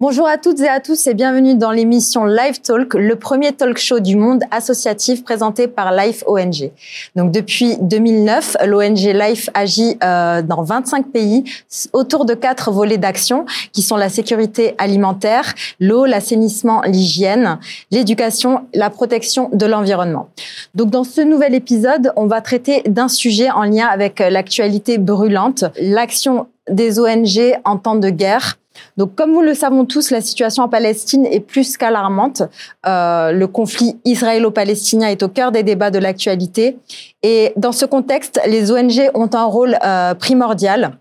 Bonjour à toutes et à tous et bienvenue dans l'émission Live Talk, le premier talk show du monde associatif présenté par Life ONG. Donc depuis 2009, l'ONG Life agit euh, dans 25 pays autour de quatre volets d'action qui sont la sécurité alimentaire, l'eau, l'assainissement, l'hygiène, l'éducation, la protection de l'environnement. Donc dans ce nouvel épisode, on va traiter d'un sujet en lien avec l'actualité brûlante, l'action des ONG en temps de guerre donc, comme nous le savons tous, la situation en Palestine est plus qu'alarmante. Euh, le conflit israélo-palestinien est au cœur des débats de l'actualité. Et dans ce contexte, les ONG ont un rôle euh, primordial.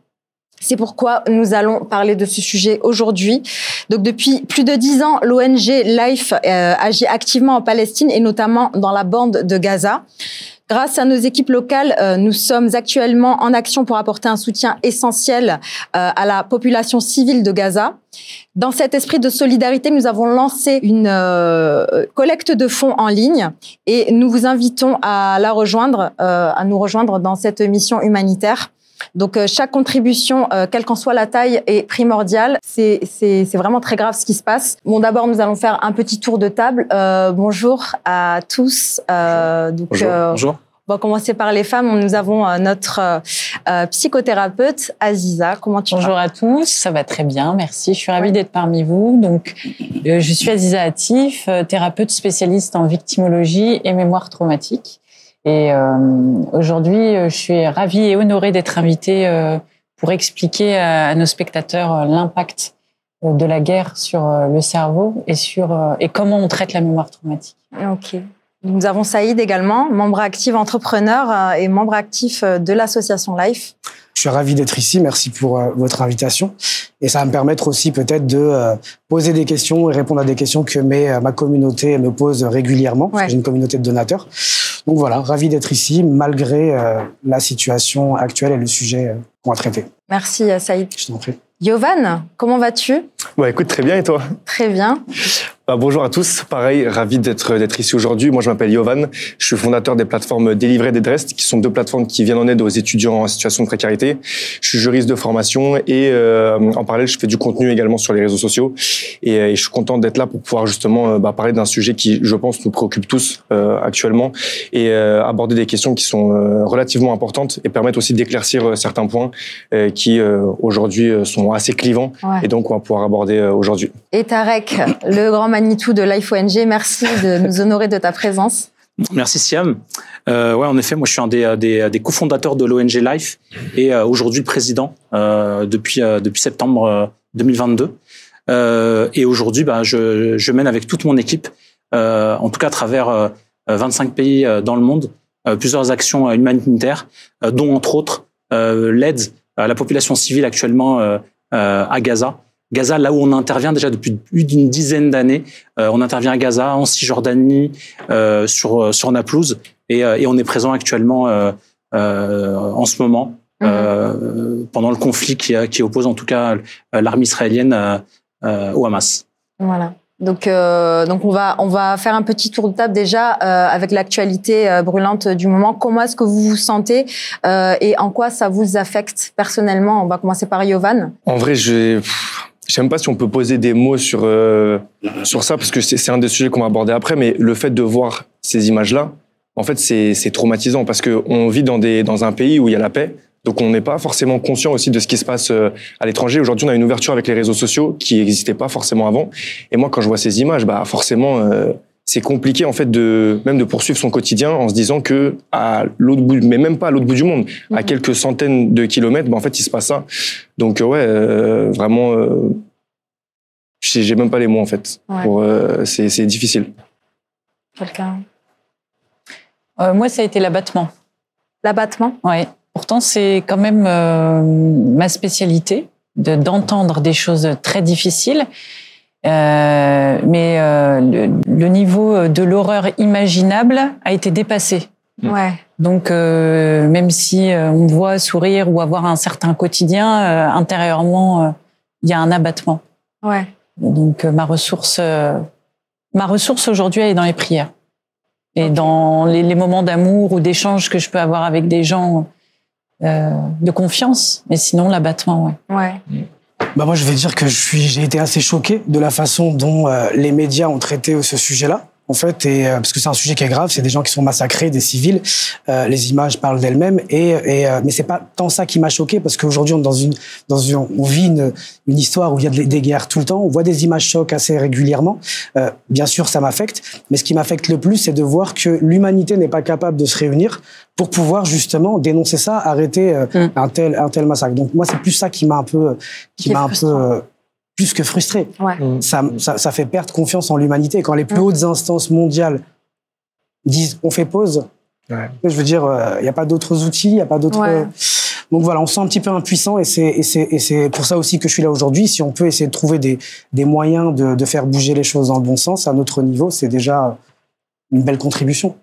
C'est pourquoi nous allons parler de ce sujet aujourd'hui. Donc depuis plus de dix ans, l'ONG Life euh, agit activement en Palestine et notamment dans la bande de Gaza. Grâce à nos équipes locales, euh, nous sommes actuellement en action pour apporter un soutien essentiel euh, à la population civile de Gaza. Dans cet esprit de solidarité, nous avons lancé une collecte de fonds en ligne et nous vous invitons à la rejoindre, à nous rejoindre dans cette mission humanitaire. Donc euh, chaque contribution, euh, quelle qu'en soit la taille, est primordiale. C'est vraiment très grave ce qui se passe. Bon, d'abord, nous allons faire un petit tour de table. Euh, bonjour à tous. donc, bonjour. bonjour. On va commencer par les femmes. Nous avons notre psychothérapeute Aziza. Comment tu vas? Bonjour à tous, ça va très bien, merci. Je suis ravie d'être parmi vous. Donc, je suis Aziza Atif, thérapeute spécialiste en victimologie et mémoire traumatique. Et euh, aujourd'hui, euh, je suis ravie et honorée d'être invitée euh, pour expliquer à, nos spectateurs l'impact de la guerre sur le cerveau et sur et comment on traite la mémoire traumatique. Ok. Nous avons Saïd également, membre actif entrepreneur et membre actif de l'association Life. Je suis ravi d'être ici. Merci pour votre invitation. Et ça va me permettre aussi peut-être de poser des questions et répondre à des questions que mes, ma communauté me pose régulièrement. J'ai une communauté de donateurs. Donc voilà, ravi d'être ici malgré euh, la situation actuelle et le sujet euh, qu'on va traiter. Merci euh, Saïd. Je t'en prie. Yovan, comment vas-tu? Bah écoute, très bien et toi? Très bien. Bah, bonjour à tous. Pareil, ravi d'être d'être ici aujourd'hui. Moi, je m'appelle Yovan. Je suis fondateur des plateformes Délivré et Drest, qui sont deux plateformes qui viennent en aide aux étudiants en situation de précarité. Je suis juriste de formation et euh, en parallèle, je fais du contenu également sur les réseaux sociaux. Et, et je suis content d'être là pour pouvoir justement euh, bah, parler d'un sujet qui, je pense, nous préoccupe tous euh, actuellement et euh, aborder des questions qui sont euh, relativement importantes et permettre aussi d'éclaircir certains points qui aujourd'hui sont assez clivants et donc on va pouvoir aborder aujourd'hui. Et Tarek, le grand Manitou de Life ONG. Merci de nous honorer de ta présence. Merci Siam. Euh, ouais, en effet, moi je suis un des, des, des cofondateurs de l'ONG Life et euh, aujourd'hui président euh, depuis euh, depuis septembre 2022. Euh, et aujourd'hui, bah, je, je, mène avec toute mon équipe, en tout cas à travers 25 pays dans le monde, plusieurs actions humanitaires, dont entre autres l'aide à la population civile actuellement à Gaza. Gaza, là où on intervient déjà depuis plus d'une dizaine d'années, euh, on intervient à Gaza, en Cisjordanie, euh, sur euh, sur Naplouse, et, et, on est présent actuellement en ce moment mhm. pendant le conflit qui, qui, oppose en tout cas l'armée israélienne au Hamas. Voilà. Donc, euh, donc on va on va faire un petit tour de table déjà euh, avec l'actualité euh, brûlante du moment. Comment est-ce que vous vous sentez et en quoi ça vous affecte personnellement? On va commencer par Yovan. En vrai, je je sais même pas si on peut poser des mots sur euh, sur ça parce que c'est un des sujets qu'on va aborder après. Mais le fait de voir ces images-là, en fait, c'est traumatisant parce que on vit dans des dans un pays où il y a la paix. Donc on n'est pas forcément conscient aussi de ce qui se passe euh, à l'étranger. Aujourd'hui, on a une ouverture avec les réseaux sociaux qui n'existait pas forcément avant. Et moi, quand je vois ces images, bah forcément, euh, c'est compliqué en fait de même de poursuivre son quotidien en se disant que à l'autre bout, mais même pas à l'autre bout du monde, à mhm. quelques centaines de kilomètres, bah, en fait, il se passe ça. Donc ouais, euh, vraiment, euh, j'ai même pas les mots en fait. Euh, c'est difficile. Quelqu'un? moi, ça a été l'abattement. L'abattement? Oui. Pourtant, c'est quand même ma spécialité d'entendre des choses très difficiles. Euh, mais euh, le, niveau de l'horreur imaginable a été dépassé. Ouais. Donc, euh, même si on voit sourire ou avoir un certain quotidien, intérieurement, il y a un abattement. Ouais. Donc, ma ressource, ma ressource aujourd'hui, elle est dans les prières et dans les, les moments d'amour ou d'échange que je peux avoir avec des gens de confiance. Mais sinon, l'abattement, ouais. Ouais. Bah moi, je vais dire que je suis, j'ai été assez choqué de la façon dont les médias ont traité ce sujet-là en fait, et, euh, parce que c'est un sujet qui est grave, c'est des gens qui sont massacrés, des civils. Euh, les images parlent d'elles-mêmes, et, et euh, mais c'est pas tant ça qui m'a choqué parce qu'aujourd'hui on dans une dans une on vit une, une histoire où il y a des guerres tout le temps, on voit des images chocs assez régulièrement. Euh, bien sûr, ça m'affecte, mais ce qui m'affecte le plus, c'est de voir que l'humanité n'est pas capable de se réunir pour pouvoir justement dénoncer ça, arrêter euh, mm. un tel un tel massacre. Donc moi, c'est plus ça qui m'a un peu qui m'a un peu plus que frustré. Mm. Ça, ça, ça, fait perdre confiance en l'humanité. Quand les plus mm. hautes instances mondiales disent on fait pause, ouais. je veux dire, il euh, n'y a pas d'autres outils, il n'y a pas d'autres. Ouais. Donc voilà, on se sent un petit peu impuissant et c'est pour ça aussi que je suis là aujourd'hui. Si on peut essayer de trouver des, des moyens de, de, faire bouger les choses dans le bon sens à notre niveau, c'est déjà une belle contribution.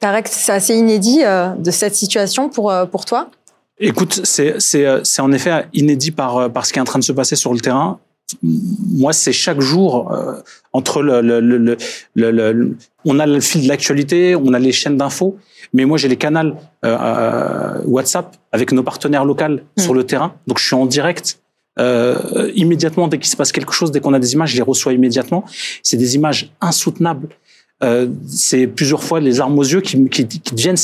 Tarek, c'est assez inédit euh, de cette situation pour, euh, pour toi? Écoute, c'est en effet inédit par, par ce qui est en train de se passer sur le terrain moi, c'est chaque jour euh, entre le, le, le, le, on a le fil de l'actualité, on a les chaînes d'infos, mais moi j'ai les canaux euh, euh, WhatsApp avec nos partenaires locaux mmh. sur le terrain, donc je suis en direct. Euh, immédiatement, dès qu'il se passe quelque chose, dès qu'on a des images, je les reçois immédiatement. C'est des images insoutenables. Euh, c'est plusieurs fois les armes aux yeux qui, qui, qui deviennent.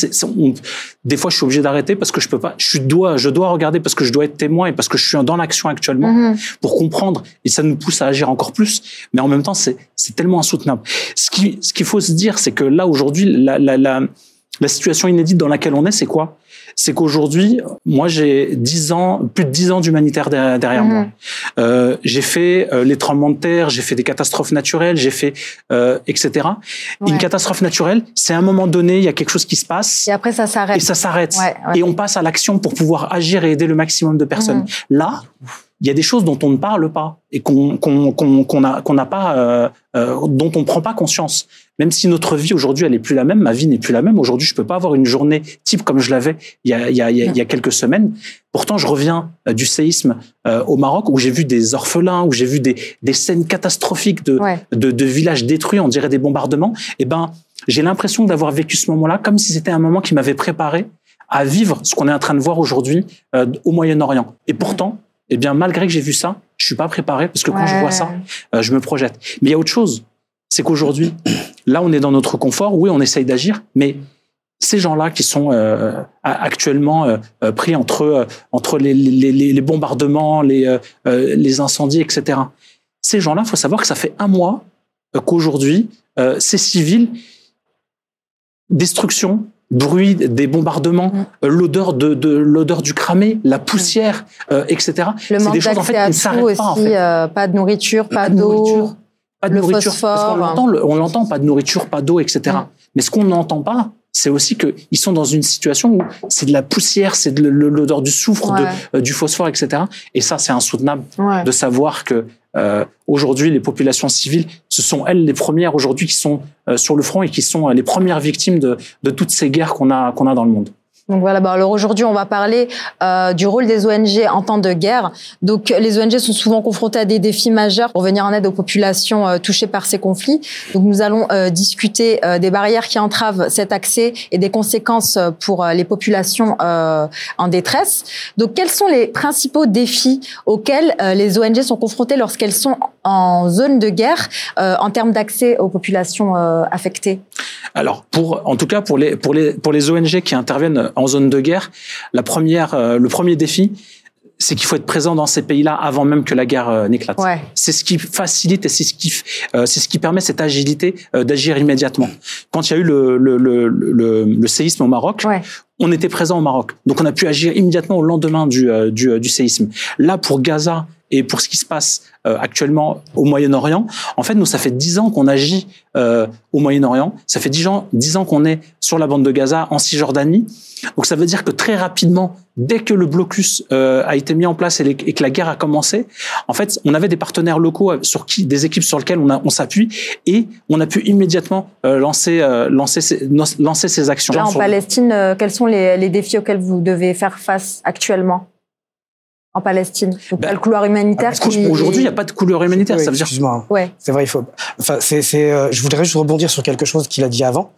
des fois, je suis obligé d'arrêter parce que je peux pas. Je dois, je dois regarder parce que je dois être témoin et parce que je suis dans l'action actuellement -hmm. pour comprendre. Et ça nous pousse à agir encore plus. Mais en même temps, c'est tellement insoutenable. Ce qui ce qu'il faut se dire, c'est que là aujourd'hui, la, la, la la situation inédite dans laquelle on est, c'est quoi? C'est qu'aujourd'hui, moi, j'ai 10 ans, plus de 10 ans d'humanitaire derrière, moi. Mhm. Euh, j'ai fait euh, les tremblements de terre, j'ai fait des catastrophes naturelles, j'ai fait euh, etc. Ouais. Une catastrophe naturelle, c'est à un moment donné, il y a quelque chose qui se passe. Et après, ça s'arrête. Et ça s'arrête. Ouais, ouais. Et on passe à l'action pour pouvoir agir et aider le maximum de personnes. Mhm. Là, il y a des choses dont on ne parle pas et qu'on qu'on qu'on qu'on a qu'on n'a pas euh, euh, dont on prend pas conscience. Même si notre vie aujourd'hui elle est plus la même, ma vie n'est plus la même. Aujourd'hui, je peux pas avoir une journée type comme je l'avais il y a il y a il y a quelques semaines. Pourtant, je reviens euh, du séisme euh, au Maroc où j'ai vu des orphelins, où j'ai vu des des scènes catastrophiques de ouais. de, de villages détruits, on dirait des bombardements. Et eh ben, j'ai l'impression d'avoir vécu ce moment-là comme si c'était un moment qui m'avait préparé à vivre ce qu'on est en train de voir aujourd'hui euh, au Moyen-Orient. Et pourtant, eh bien, malgré que j'ai vu ça, je suis pas préparé parce que quand ouais. je vois ça, euh, je me projette. Mais il y a autre chose. C'est qu'aujourd'hui, là, on est dans notre confort. Oui, on essaye d'agir, mais ces gens-là qui sont euh, actuellement euh, pris entre euh, entre les, les, les, bombardements, les euh, les incendies, etc. Ces gens-là, il faut savoir que ça fait un mois qu'aujourd'hui, ces civils, destruction, bruit des bombardements, mmh. l'odeur de, de l'odeur du cramé, la poussière, euh, etc. Le manque d'accès en fait, à tout aussi, pas, en fait. euh, pas de nourriture, pas, d'eau, pas de nourriture. Phosphore. Parce on l'entend, pas de nourriture, pas d'eau, etc. Mmh. Mais ce qu'on n'entend pas, c'est aussi qu'ils sont dans une situation où c'est de la poussière, c'est de l'odeur du soufre, ouais. de, euh, du phosphore, etc. Et ça, c'est insoutenable ouais. de savoir que euh, aujourd'hui, les populations civiles, ce sont elles les premières aujourd'hui qui sont euh, sur le front et qui sont les premières victimes de, de toutes ces guerres qu'on a, qu'on a dans le monde. Donc voilà, bah alors aujourd'hui, on va parler euh, du rôle des ONG en temps de guerre. Donc les ONG sont souvent confrontées à des défis majeurs pour venir en aide aux populations euh, touchées par ces conflits. Donc nous allons euh, discuter euh, des barrières qui entravent cet accès et des conséquences euh, pour euh, les populations en détresse. Donc quels sont les principaux défis auxquels les ONG sont confrontées lorsqu'elles sont en zone de guerre en termes d'accès aux populations affectées? Alors pour, en tout cas pour les pour les pour les ONG qui interviennent en zone de guerre, la première, euh, le premier défi, c'est qu'il faut être présent dans ces pays-là avant même que la guerre euh, n'éclate. Ouais. C'est ce qui facilite et c'est ce qui euh, c'est ce qui permet cette agilité euh, d'agir immédiatement. Quand il y a eu le le, le, le, le séisme au Maroc, ouais. on était présent au Maroc, donc on a pu agir immédiatement au lendemain du euh, du, euh, du séisme. Là pour Gaza et pour ce qui se passe euh, actuellement au Moyen-Orient, en fait, nous, ça fait dix ans qu'on agit euh, au Moyen-Orient. Ça fait dix ans, dix ans qu'on est sur la bande de Gaza, en Cisjordanie. Donc, ça veut dire que très rapidement, dès que le blocus euh, a été mis en place et, les, et, que la guerre a commencé, en fait, on avait des partenaires locaux sur qui, des équipes sur lesquelles on, a, on s'appuie et on a pu immédiatement euh, lancer, euh, lancer, ces, lancer ces actions. Là, en Palestine, euh, quels sont les, les défis auxquels vous devez faire face actuellement? En Palestine. Donc, ben, le couloir humanitaire. Ah, qui... Aujourd'hui, il n'y a pas de couloir humanitaire. Oui, ça veut dire. Excuse-moi. Ouais. C'est vrai, il faut. Enfin, c'est, c'est. Euh, je voudrais juste rebondir sur quelque chose qu'il a dit avant,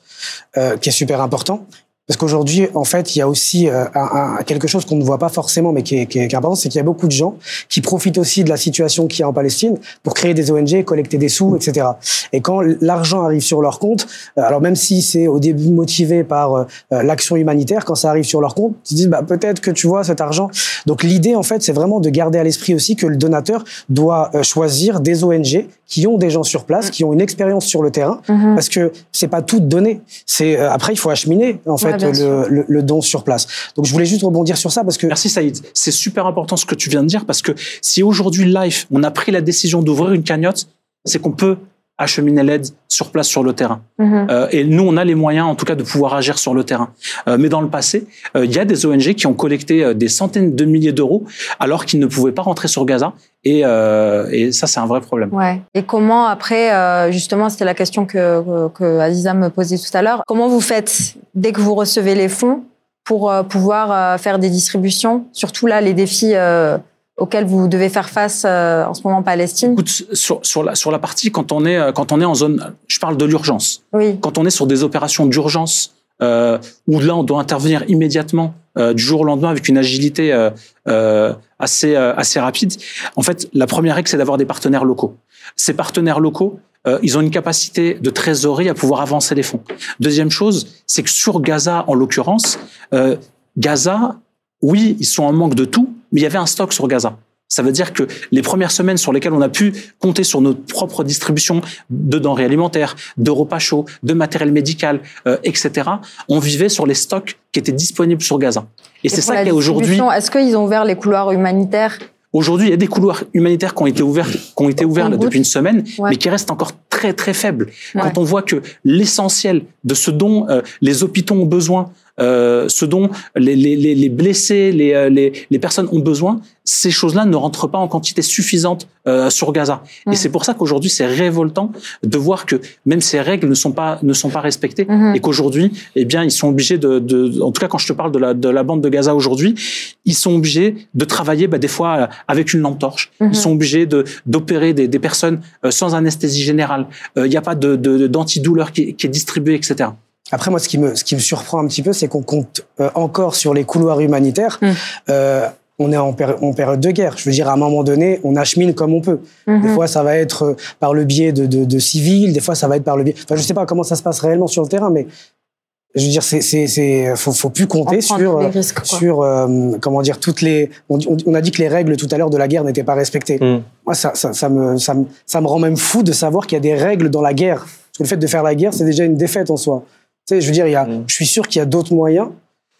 euh, qui est super important. Parce qu'aujourd'hui, en fait, il y a aussi euh, un, quelque chose qu'on ne voit pas forcément, mais qui est, qui est, important, c'est qu'il y a beaucoup de gens qui profitent aussi de la situation qu'il y a en Palestine pour créer des ONG, collecter des sous, etc. Et quand l'argent arrive sur leur compte, euh, alors même si c'est au début motivé par euh, l'action humanitaire, quand ça arrive sur leur compte, ils disent bah, peut-être que tu vois cet argent. Donc l'idée, en fait, c'est vraiment de garder à l'esprit aussi que le donateur doit choisir des ONG qui ont des gens sur place, qui ont une expérience sur le terrain, mm-hmm. parce que c'est pas tout donné. C'est après il faut acheminer en fait le, le, don sur place. Donc je voulais juste rebondir sur ça parce que merci Saïd, c'est super important ce que tu viens de dire parce que si aujourd'hui Life on a pris la décision d'ouvrir une cagnotte, c'est qu'on peut acheminer l'aide sur place sur le terrain. Mhm. Euh, et nous, on a les moyens, en tout cas, de pouvoir agir sur le terrain. Euh, mais dans le passé, euh, il y a des ONG qui ont collecté des centaines de milliers d'euros alors qu'ils ne pouvaient pas rentrer sur Gaza. Et, et ça, c'est un vrai problème. Ouais. Et comment, après, justement, c'était la question que, que Aziza me posait tout à l'heure, comment vous faites dès que vous recevez les fonds pour pouvoir faire des distributions, surtout là, les défis auquel vous devez faire face euh, en ce moment en Palestine? Écoute, sur, sur, la, sur la partie, quand on, est, quand on est en zone, je parle de l'urgence. Oui. Quand on est sur des opérations d'urgence, euh, où là on doit intervenir immédiatement euh, du jour au lendemain avec une agilité euh, euh assez, assez rapide, en fait, la première règle, c'est d'avoir des partenaires locaux. Ces partenaires locaux, ils ont une capacité de trésorerie à pouvoir avancer les fonds. Deuxième chose, c'est que sur Gaza, en l'occurrence, Gaza, oui, ils sont en manque de tout, mais il y avait un stock sur Gaza. Ça veut dire que les premières semaines sur lesquelles on a pu compter sur notre propre distribution de denrées alimentaires, de repas chauds, de matériel médical, euh, etc., on vivait sur les stocks qui étaient disponibles sur Gaza. Et, c'est ça qui est aujourd'hui. Est-ce qu'ils ont ouvert les couloirs humanitaires? Aujourd'hui, il y a des couloirs humanitaires qui ont été ouverts, qui ont été ouverts depuis une semaine, mais qui restent encore très très faibles. Quand on voit que l'essentiel de ce dont euh, les hôpitaux ont besoin, euh, ce dont les, les, les blessés, les, euh, les, les, personnes ont besoin, ces choses-là ne rentrent pas en quantité suffisante euh, sur Gaza. Et c'est pour ça qu'aujourd'hui, c'est révoltant de voir que même ces règles ne sont pas ne sont pas respectées mhm. et qu'aujourd'hui, eh bien, ils sont obligés de, de, en tout cas, quand je te parle de la de la bande de Gaza aujourd'hui, ils sont obligés de travailler bah, des fois avec une lampe torche. Ils mhm. sont obligés de d'opérer des, des personnes sans anesthésie générale. Il n'y a pas de d'antidouleur qui, qui est distribué, etc. Après, moi, ce qui me, ce qui me surprend un petit peu, c'est qu'on compte euh, encore sur les couloirs humanitaires. Mmh. Euh, on est en, en, période de guerre. Je veux dire, à un moment donné, on achemine comme on peut. Mmh. Des fois, ça va être euh, par le biais de, de, de, civils. Des fois, ça va être par le biais. Enfin, je sais pas comment ça se passe réellement sur le terrain, mais je veux dire, c'est, c'est, c'est, faut, faut plus compter sur, euh, sur, euh, comment dire, toutes les. On, on, a dit que les règles tout à l'heure de la guerre n'étaient pas respectées. Mmh. Moi, ça, ça, ça, me, ça, me, ça me rend même fou de savoir qu'il y a des règles dans la guerre. Parce que le fait de faire la guerre, c'est déjà une défaite en soi. Tu sais, je veux dire, il y a, mm. je suis sûr qu'il y a d'autres moyens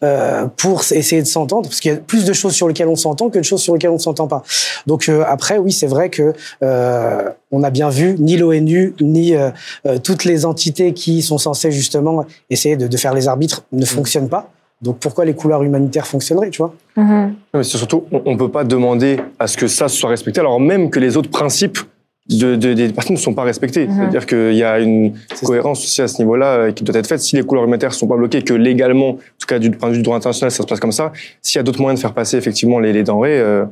euh, pour essayer de s'entendre, parce qu'il y a plus de choses sur lesquelles on s'entend que de choses sur lesquelles on ne s'entend pas. Donc euh, après, oui, c'est vrai que euh, on a bien vu ni l'ONU ni euh, euh, toutes les entités qui sont censées justement essayer de, de faire les arbitres ne mm. fonctionnent pas. Donc pourquoi les couloirs humanitaires fonctionneraient, tu vois? Mm-hmm. Mais surtout, on ne peut pas demander à ce que ça soit respecté, alors même que les autres principes de, de, des personnes ne sont pas respectées. Mhm. C'est-à-dire qu'il y a une cohérence aussi à ce niveau-là euh, qui doit être faite. Si les couleurs humanitaires ne sont pas bloquées, que légalement, en tout cas du point de vue du droit international, ça se passe comme ça, s'il y a d'autres moyens de faire passer effectivement les, les denrées, euh,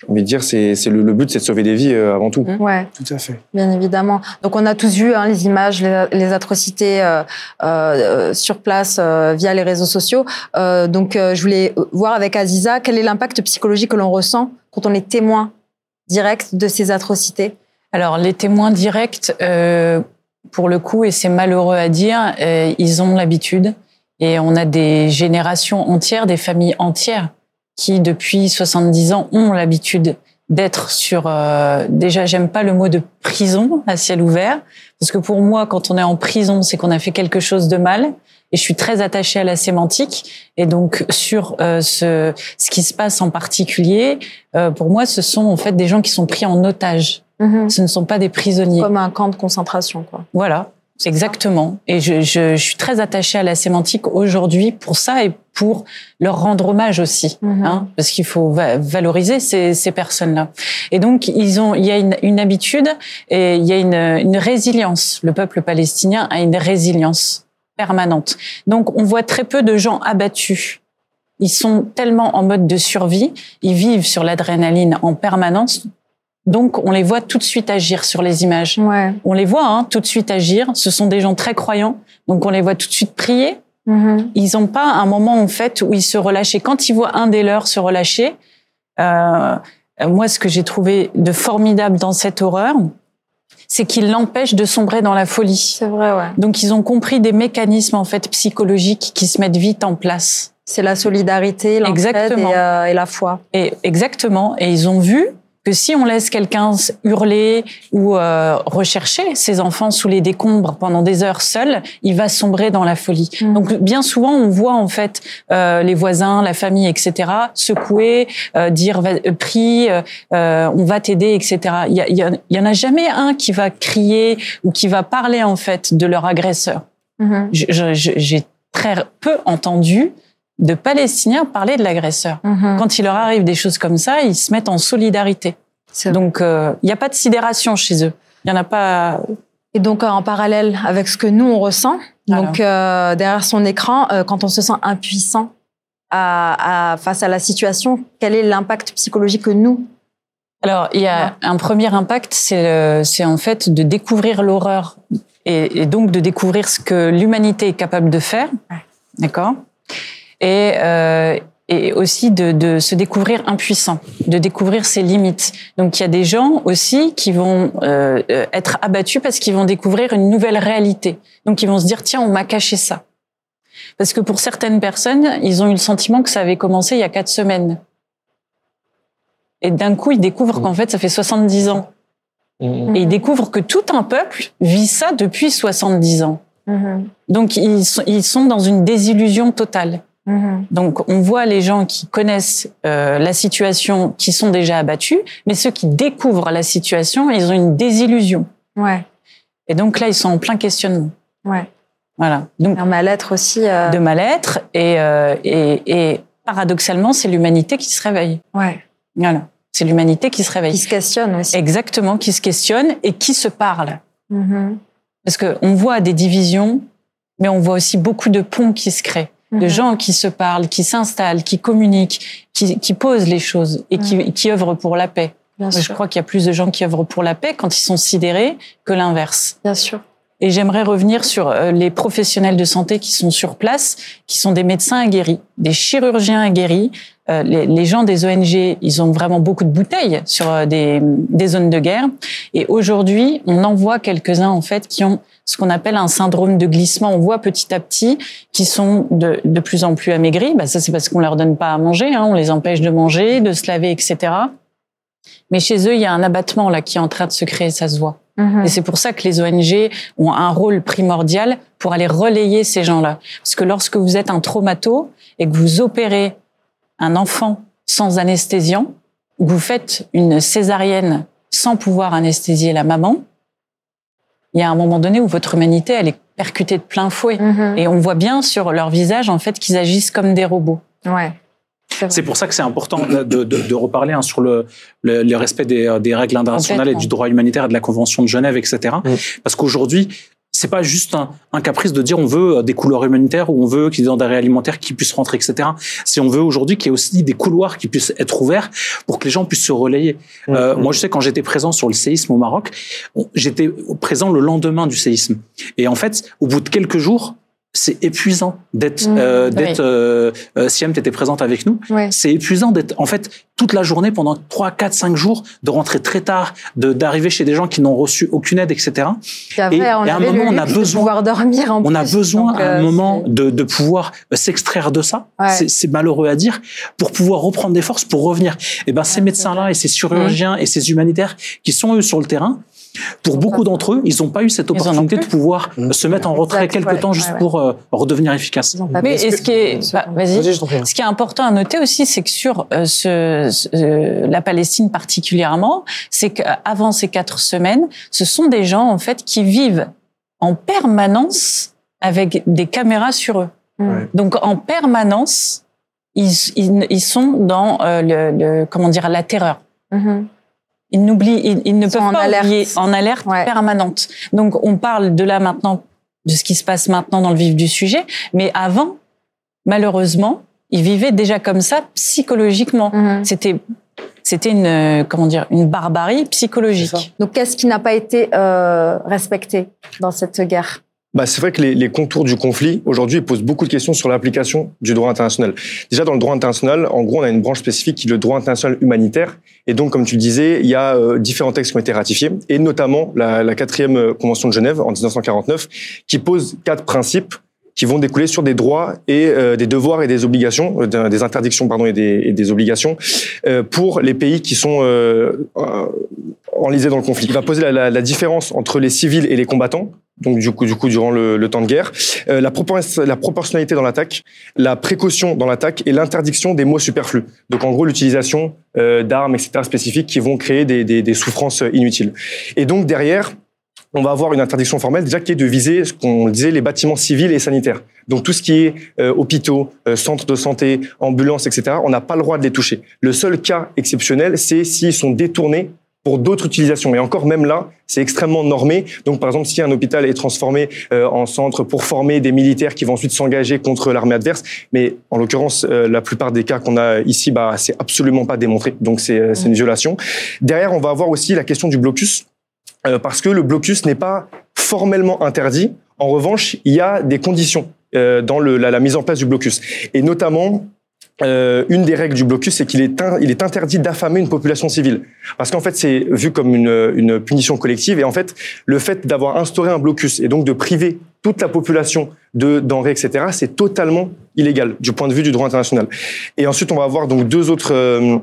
j'ai envie de dire, c'est, c'est le, but, c'est de sauver des vies euh, avant tout. Mhm. Ouais, tout à fait. Bien évidemment. Donc on a tous vu hein, les images, les, les atrocités euh, euh, sur place via les réseaux sociaux. donc je voulais voir avec Aziza quel est l'impact psychologique que l'on ressent quand on est témoin direct de ces atrocités? Alors, les témoins directs, euh, pour le coup, et c'est malheureux à dire, euh, ils ont l'habitude. Et on a des générations entières, des familles entières qui, depuis 70 ans, ont l'habitude d'être sur... Euh, déjà, j'aime pas le mot de prison à ciel ouvert, parce que pour moi, quand on est en prison, c'est qu'on a fait quelque chose de mal. Et je suis très attachée à la sémantique. Et donc, sur euh, ce, ce qui se passe en particulier, euh, pour moi, ce sont en fait des gens qui sont pris en otage. Mhm. Ce ne sont pas des prisonniers. Comme un camp de concentration, quoi. Voilà, exactement. Et je, je, je, suis très attachée à la sémantique aujourd'hui pour ça et pour leur rendre hommage aussi, mhm. hein, parce qu'il faut valoriser ces, ces personnes-là. Et donc, ils ont, il y a une, une, habitude et il y a une, une résilience. Le peuple palestinien a une résilience permanente. Donc, on voit très peu de gens abattus. Ils sont tellement en mode de survie, ils vivent sur l'adrénaline en permanence donc, on les voit tout de suite agir sur les images. Ouais. On les voit hein, tout de suite agir. Ce sont des gens très croyants. Donc, on les voit tout de suite prier. Mhm. Ils n'ont pas un moment en fait où ils se relâchent. Et quand ils voient un des leurs se relâcher, euh, moi, ce que j'ai trouvé de formidable dans cette horreur, c'est qu'ils l'empêchent de sombrer dans la folie. C'est vrai, ouais. Donc ils ont compris des mécanismes en fait psychologiques qui se mettent vite en place. C'est la solidarité, l'entraide et, euh, et, la foi. Et exactement. Et ils ont vu que si on laisse quelqu'un hurler ou euh, rechercher ses enfants sous les décombres pendant des heures seuls, il va sombrer dans la folie. Mm. Donc bien souvent, on voit en fait euh, les voisins, la famille, etc. secouer, euh, dire prie, on va t'aider, etc. Il y, il y, en a jamais un qui va crier ou qui va parler en fait de leur agresseur. Mm-hmm. J'ai très peu entendu de Palestiniens parler de l'agresseur. Mhm. Quand il leur arrive des choses comme ça, ils se mettent en solidarité. Donc, euh, il n'y a pas de sidération chez eux. Il n'y en a pas. Et donc, en parallèle avec ce que nous, on ressent, donc euh, derrière son écran, euh, quand on se sent impuissant à, face à la situation, quel est l'impact psychologique que nous Alors, il y a un premier impact, c'est en fait de découvrir l'horreur et, et, donc de découvrir ce que l'humanité est capable de faire. D'accord? Et, euh, et aussi de, de, se découvrir impuissant, de découvrir ses limites. Donc il y a des gens aussi qui vont euh, être abattus parce qu'ils vont découvrir une nouvelle réalité. Donc ils vont se dire tiens on m'a caché ça. Parce que pour certaines personnes, ils ont eu le sentiment que ça avait commencé il y a quatre semaines. Et d'un coup, ils découvrent qu'en fait, ça fait 70 ans. Mmh. Et ils découvrent que tout un peuple vit ça depuis 70 ans. Mmh. Donc, ils sont, ils sont dans une désillusion totale. Mhm. Donc, on voit les gens qui connaissent euh, la situation, qui sont déjà abattus, mais ceux qui découvrent la situation, ils ont une désillusion. Ouais. Et donc là, ils sont en plein questionnement. Ouais. Voilà. Donc un mal-être aussi. Euh... De mal-être et, euh, et, et paradoxalement, c'est l'humanité qui se réveille. Ouais. Voilà. C'est l'humanité qui se réveille. Qui se questionne aussi. Exactement, qui se questionne et qui se parle. Mhm. Parce que on voit des divisions, mais on voit aussi beaucoup de ponts qui se créent de mhm. gens qui se parlent, qui s'installent, qui communiquent, qui, qui, posent les choses et qui, mhm. qui œuvrent pour la paix. je crois qu'il y a plus de gens qui œuvrent pour la paix quand ils sont sidérés que l'inverse. Bien sûr. Et j'aimerais revenir sur euh, les professionnels de santé qui sont sur place, qui sont des médecins aguerris, des chirurgiens aguerris. Euh, les, les, gens des ONG, ils ont vraiment beaucoup de bouteilles sur euh, des, des zones de guerre. Et aujourd'hui, on en voit quelques-uns en fait qui ont ce qu'on appelle un syndrome de glissement. On voit petit à petit qui sont de, de plus en plus amaigris. Bah, ça, c'est parce qu'on leur donne pas à manger. Hein. On les empêche de manger, de se laver, etc. Mais chez eux, il y a un abattement là qui est en train de se créer. Ça se voit. Mm-hmm. Et c'est pour ça que les ONG ont un rôle primordial pour aller relayer ces gens-là. Parce que lorsque vous êtes un traumato et que vous opérez un enfant sans anesthésiant, vous faites une césarienne sans pouvoir anesthésier la maman, il y a un moment donné où votre humanité, elle est percutée de plein fouet. Mm-hmm. Et on voit bien sur leur visage, en fait, qu'ils agissent comme des robots. Ouais. C'est pour ça que c'est important de, de, de reparler hein, sur le, le, respect des, des règles internationales et du droit humanitaire et de la Convention de Genève, etc. Mm. Parce qu'aujourd'hui, c'est pas juste un, un, caprice de dire on veut des couloirs humanitaires ou on veut qu'il y ait des denrées alimentaires qui puissent rentrer, etc. Si on veut aujourd'hui qu'il y ait aussi des couloirs qui puissent être ouverts pour que les gens puissent se relayer. Mmh, euh, mmh. Moi, je sais quand j'étais présent sur le séisme au Maroc, j'étais présent le lendemain du séisme. Et en fait, au bout de quelques jours, c'est épuisant d'être Mmh, euh, oui. d'être euh, euh, Siam t'étais présente avec nous c'est épuisant d'être en fait toute la journée pendant 3 4 5 jours de rentrer très tard de d'arriver chez des gens qui n'ont reçu aucune aide etc Et- et à un moment, on a besoin- pouvoir dormir en on a plus. besoin à un euh, moment de, de pouvoir euh, s'extraire de ça Ouais. c'est malheureux à dire pour pouvoir reprendre des forces pour revenir et ben ces médecins là et ces chirurgiens Mmh. et ces humanitaires qui sont eux sur le terrain pour beaucoup d'entre eux, ils n'ont pas eu cette opportunité de pouvoir Mmh. se mettre en retrait Exact, quelque ouais, temps juste ouais, ouais. pour euh, redevenir efficace. Mais et ce qui est, bah. Ce qui est important à noter aussi, c'est que sur euh, ce, ce- la Palestine particulièrement, c'est qu'avant ces quatre semaines, ce sont des gens en fait qui vivent en permanence avec des caméras sur eux. Ouais. Donc en permanence, ils, ils, ils sont dans euh, le, le- comment dire la terreur. Mhm. Ils n'oublient, ils, ils ne Ils peuvent en pas alerte. oublier en alerte Ouais. permanente. Donc on parle de là maintenant, de ce qui se passe maintenant dans le vif du sujet, mais avant, malheureusement, ils vivaient déjà comme ça psychologiquement. Mhm. C'était, c'était une, euh, comment dire, une barbarie psychologique. Donc, qu'est-ce qui n'a pas été euh, respecté dans cette guerre? Bah, c'est vrai que les, les, contours du conflit aujourd'hui posent beaucoup de questions sur l'application du droit international. Déjà dans le droit international, en gros, on a une branche spécifique qui est le droit international humanitaire, et donc comme tu le disais, il y a euh, différents textes qui ont été ratifiés, et notamment la, quatrième convention de Genève en 1949, qui pose quatre principes qui vont découler sur des droits et euh, des devoirs et des obligations, euh, des interdictions pardon et des, et des obligations euh, pour les pays qui sont enlisés dans le conflit. Il va poser la, la, la, différence entre les civils et les combattants. Donc du coup, du coup, durant le, le temps de guerre, la, la proportionnalité dans l'attaque, la précaution dans l'attaque et l'interdiction des mots superflus. Donc en gros, l'utilisation d'armes, etc. spécifiques qui vont créer des, des, des souffrances inutiles. Et donc derrière, on va avoir une interdiction formelle déjà qui est de viser ce qu'on disait les bâtiments civils et sanitaires. Donc tout ce qui est euh, hôpitaux, euh, centres de santé, ambulances, etc. On n'a pas le droit de les toucher. Le seul cas exceptionnel, c'est s'ils sont détournés pour d'autres utilisations. Et encore même là, c'est extrêmement normé. Donc par exemple, si un hôpital est transformé euh, en centre pour former des militaires qui vont ensuite s'engager contre l'armée adverse, mais en l'occurrence, euh, la plupart des cas qu'on a ici, bah, c'est absolument pas démontré. Donc c'est euh, une violation. Derrière, on va avoir aussi la question du blocus. Euh, parce que le blocus n'est pas formellement interdit. En revanche, il y a des conditions euh, dans le, la, mise en place du blocus. Et notamment, euh, une des règles du blocus, c'est qu'il est, il est interdit d'affamer une population civile. Parce qu'en fait, c'est vu comme une, une punition collective. Et en fait, le fait d'avoir instauré un blocus et donc de priver toute la population de denrées, etc., c'est totalement illégal du point de vue du droit international. Et ensuite, on va avoir donc deux autres...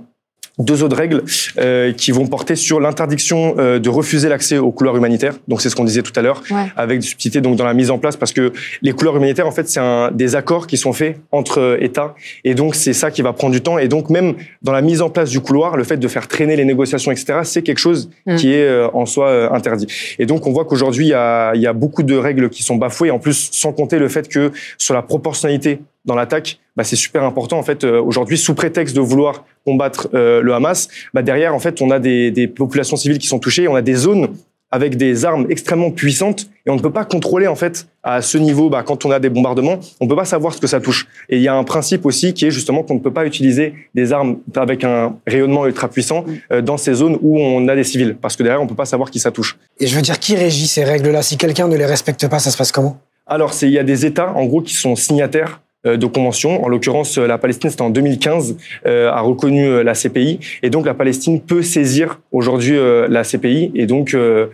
Deux autres règles euh, qui vont porter sur l'interdiction euh, de refuser l'accès aux couleurs humanitaires. Donc c'est ce qu'on disait tout à l'heure, ouais. avec des subtilités donc dans la mise en place, parce que les couleurs humanitaires en fait c'est un, des accords qui sont faits entre euh, États, et donc c'est ça qui va prendre du temps. Et donc même dans la mise en place du couloir, le fait de faire traîner les négociations, etc., c'est quelque chose mmh. qui est euh, en soi euh, interdit. Et donc on voit qu'aujourd'hui il y a, il y a beaucoup de règles qui sont bafouées, en plus sans compter le fait que sur la proportionnalité dans l'attaque, bah, c'est super important en fait euh, aujourd'hui sous prétexte de vouloir combattre euh, le Hamas, bah, derrière en fait on a des, des, populations civiles qui sont touchées, on a des zones avec des armes extrêmement puissantes et on ne peut pas contrôler en fait à ce niveau bah, quand on a des bombardements on peut pas savoir ce que ça touche. Et il y a un principe aussi qui est justement qu'on ne peut pas utiliser des armes avec un rayonnement ultra puissant euh, dans ces zones où on a des civils parce que derrière on peut pas savoir qui ça touche. Et je veux dire qui régit ces règles là si quelqu'un ne les respecte pas ça se passe comment? Alors il y a des États en gros qui sont signataires de conventions. En l'occurrence, la Palestine, c'était en 2015, euh, a reconnu euh, la CPI. Et donc, la Palestine peut saisir aujourd'hui euh, la CPI et donc euh,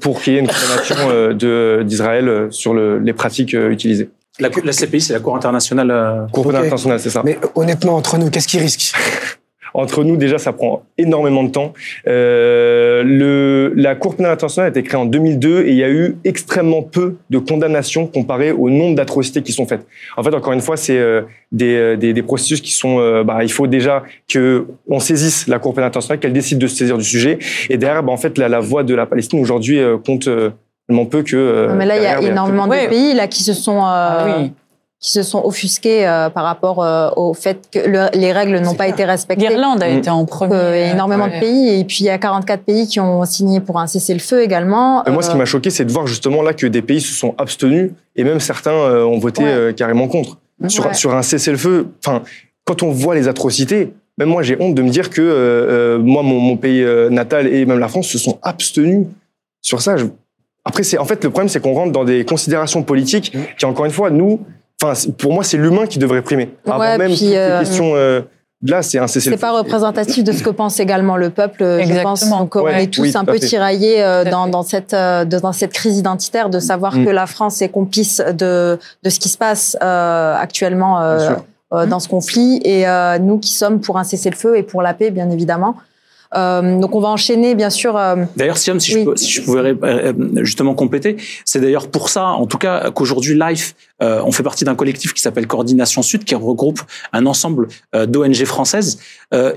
pour qu'il y ait une condamnation d'Israël sur le, les pratiques utilisées. La, la CPI, c'est la Cour internationale. Cour okay. internationale, c'est ça. Mais honnêtement, entre nous, qu'est-ce qui risque? Entre nous, déjà, ça prend énormément de temps. Euh, le, la Cour pénale internationale a été créée en 2002 et il y a eu extrêmement peu de condamnations comparé au nombre d'atrocités qui sont faites. En fait, encore une fois, c'est euh, des, des, des, processus qui sont... Euh, bah, il faut déjà que on saisisse la Cour pénale internationale, qu'elle décide de se saisir du sujet. Et derrière, bah, en fait, la, la voix de la Palestine aujourd'hui euh, compte tellement peu que... mais là, il y a énormément de pays là qui se sont... Ah, oui qui se sont offusqués euh, par rapport euh, au fait que le, les règles n'ont pas été respectées. L'Irlande a mmh. été en premier. Euh, énormément ouais. de pays et puis il y a 44 pays qui ont signé pour un cessez-le-feu également. Moi, ce qui m'a choqué, c'est de voir justement là que des pays se sont abstenus et même certains ont voté ouais. carrément contre sur ouais. sur un cessez-le-feu. Enfin, quand on voit les atrocités, même moi, j'ai honte de me dire que euh, moi, mon, mon pays natal et même la France se sont abstenus sur ça. Je... Après, c'est en fait le problème, c'est qu'on rentre dans des considérations politiques qui, encore une fois, nous Enfin, pour moi, c'est l'humain qui devrait primer. Avant ouais, même puis, euh, questions. Euh, là, c'est un C'est pas représentatif de ce que pense également le peuple. Exactement. Je pense qu'on ouais, est tous oui, un peu tiraillés euh, dans, dans, cette, euh, dans cette crise identitaire de savoir mm. que la France est complice de, de ce qui se passe euh, actuellement euh, dans ce conflit. Et nous qui sommes pour un cessez-le-feu et pour la paix, bien évidemment. Euh, donc on va enchaîner bien sûr. Euh... D'ailleurs, Siam, si, oui. si, je pouvais euh, justement compléter, c'est d'ailleurs pour ça, en tout cas, qu'aujourd'hui Life, euh, on fait partie d'un collectif qui s'appelle Coordination Sud, qui regroupe un ensemble d'ONG françaises,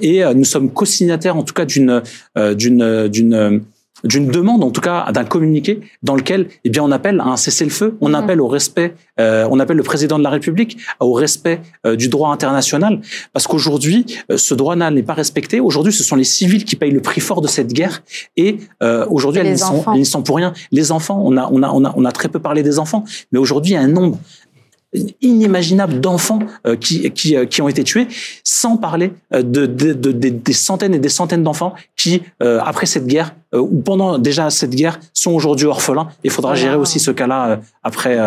et nous sommes co-signataires en tout cas d'une d'une d'une d'une demande, en tout cas d'un communiqué, dans lequel, eh bien, on appelle à un cessez-le-feu, on mmh. appelle au respect, euh, on appelle le président de la République au respect euh, du droit international, parce qu'aujourd'hui, euh, ce droit n'est pas respecté. Aujourd'hui, ce sont les civils qui payent le prix fort de cette guerre, et euh, aujourd'hui, elles n'y sont pour rien. Les enfants, on a, on a, on a, on a très peu parlé des enfants, mais aujourd'hui, il y a un nombre inimaginables d'enfants euh, qui, qui, qui ont été tués, sans parler de, de, de, des centaines et des centaines d'enfants qui, après cette guerre, ou pendant déjà cette guerre, sont aujourd'hui orphelins. Il faudra gérer aussi ce cas-là après.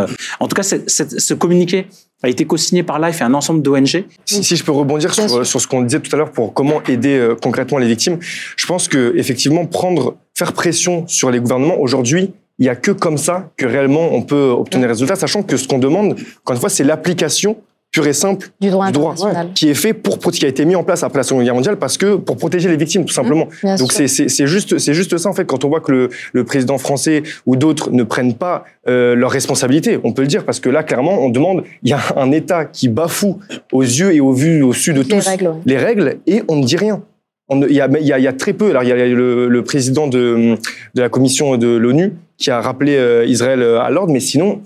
En tout cas, ce communiqué a été co-signé par Life et un ensemble d'ONG. Si, si, je peux rebondir sur, sur, ce qu'on disait tout à l'heure pour comment aider concrètement les victimes, je pense que effectivement prendre, faire pression sur les gouvernements aujourd'hui, il y a que comme ça que réellement on peut obtenir des résultats, sachant que ce qu'on demande, encore une fois, c'est l'application pure et simple du droit, qui est fait pour qui a été mis en place après la Seconde Guerre mondiale parce que pour protéger les victimes tout simplement. Mmh, Donc c'est c'est juste c'est juste ça en fait. Quand on voit que le, le président français ou d'autres ne prennent pas euh, leurs responsabilités, on peut le dire parce que là clairement on demande il y a un État qui bafoue aux yeux et aux vues au sud de tous les règles et on ne dit rien. Il y a, y, y a très peu. Alors il y a le, le président de, de la commission de l'ONU qui a rappelé euh, Israël euh, à l'ordre, mais sinon,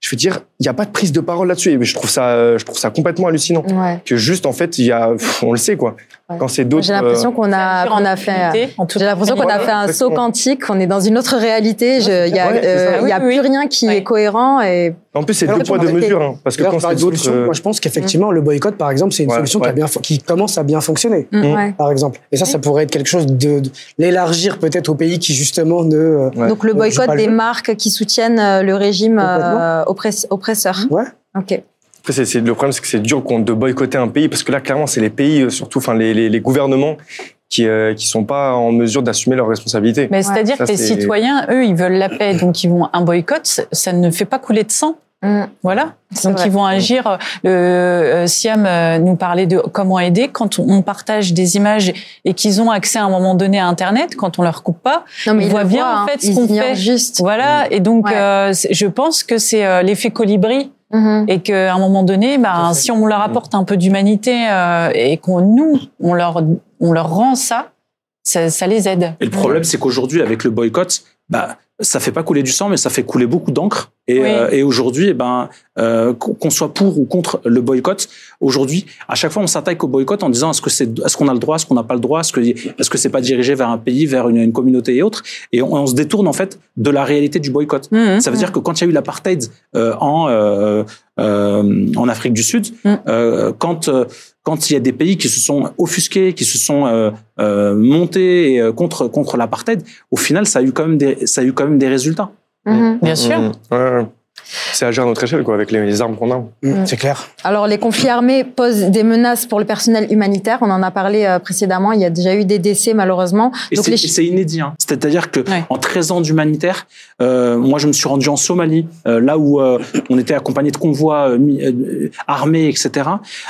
je veux dire, il n'y a pas de prise de parole là-dessus. Et je trouve ça, euh, je trouve ça complètement hallucinant. Ouais. Que juste, en fait, il y a, on le sait, quoi. Ouais. Quand c'est d'autres. J'ai l'impression qu'on a, qu'on a fait, j'ai l'impression qu'on a fait un saut quantique, qu'on est dans une autre réalité. Il y a, Ouais, euh, y a Oui, oui. plus rien qui est cohérent et En plus, c'est deux poids, deux mesures. Hein, parce que quand c'est d'autres. solution, euh, moi je pense qu'effectivement le boycott par exemple c'est une solution qui, a ouais. bien, qui commence à bien fonctionner Mm, Mm. par exemple et ça ça pourrait être quelque chose de, de l'élargir peut-être aux pays qui justement ne euh. Donc le boycott des marques qui soutiennent euh, le régime Complètement. Oppresseur. ouais Ok. Après, c'est, c'est- le problème, c'est que c'est dur qu'on- de boycotter un pays parce que là, clairement, c'est les pays, euh, surtout, enfin, les, les, les gouvernements qui, euh, qui sont pas en mesure d'assumer leurs responsabilités. Mais c'est-à-dire que les citoyens, eux, ils veulent la paix, donc ils vont un boycott. Ça ne fait pas couler de sang. Mm. Voilà. Donc vrai. ils vont agir. Le euh, Siam euh, nous parlait de comment aider quand on partage des images et qu'ils ont accès à un moment donné à Internet, quand on leur coupe pas. Non, mais bien, voient, en hein. fait, ce qu'on fait. juste. Voilà. Et donc Ouais. euh, je pense que c'est euh, l'effet colibri Mhm. et qu'à un moment donné, bah, fait. si on leur apporte un peu d'humanité euh, et qu'on nous on leur on leur rend ça, ça, ça les aide. Et le problème, c'est qu'aujourd'hui, avec le boycott, bah, ça fait pas couler du sang, mais ça fait couler beaucoup d'encre. Et, Oui. euh, et aujourd'hui, eh ben, euh, qu'on soit pour ou contre le boycott, aujourd'hui, à chaque fois, on s'attaque au boycott en disant est-ce que c'est, est-ce qu'on a le droit, est-ce qu'on n'a pas le droit, est-ce que, est-ce que c'est pas dirigé vers un pays, vers une, une communauté et autres? Et on, on se détourne en fait de la réalité du boycott. Mhm. Ça veut dire que quand il y a eu l'apartheid euh, en euh, euh, en Afrique du Sud, Mm. euh, quand euh, quand il y a des pays qui se sont offusqués, qui se sont euh, euh, montés euh, contre contre l'apartheid, au final, ça a eu quand même des ça a eu quand même des résultats. Mhm. Bien sûr. Mmh. Ouais, ouais. C'est agir à notre échelle, quoi, avec les, les armes qu'on a. Mm, c'est clair Alors, les conflits armés posent des menaces pour le personnel humanitaire. On en a parlé euh, précédemment. Il y a déjà eu des décès, malheureusement. Et Donc, c'est les c'est inédit. Hein. C'est-à-dire que Ouais. en 13 ans d'humanitaire, euh, moi je me suis rendu en Somalie, euh, là où euh, on était accompagné de convois armés, etc.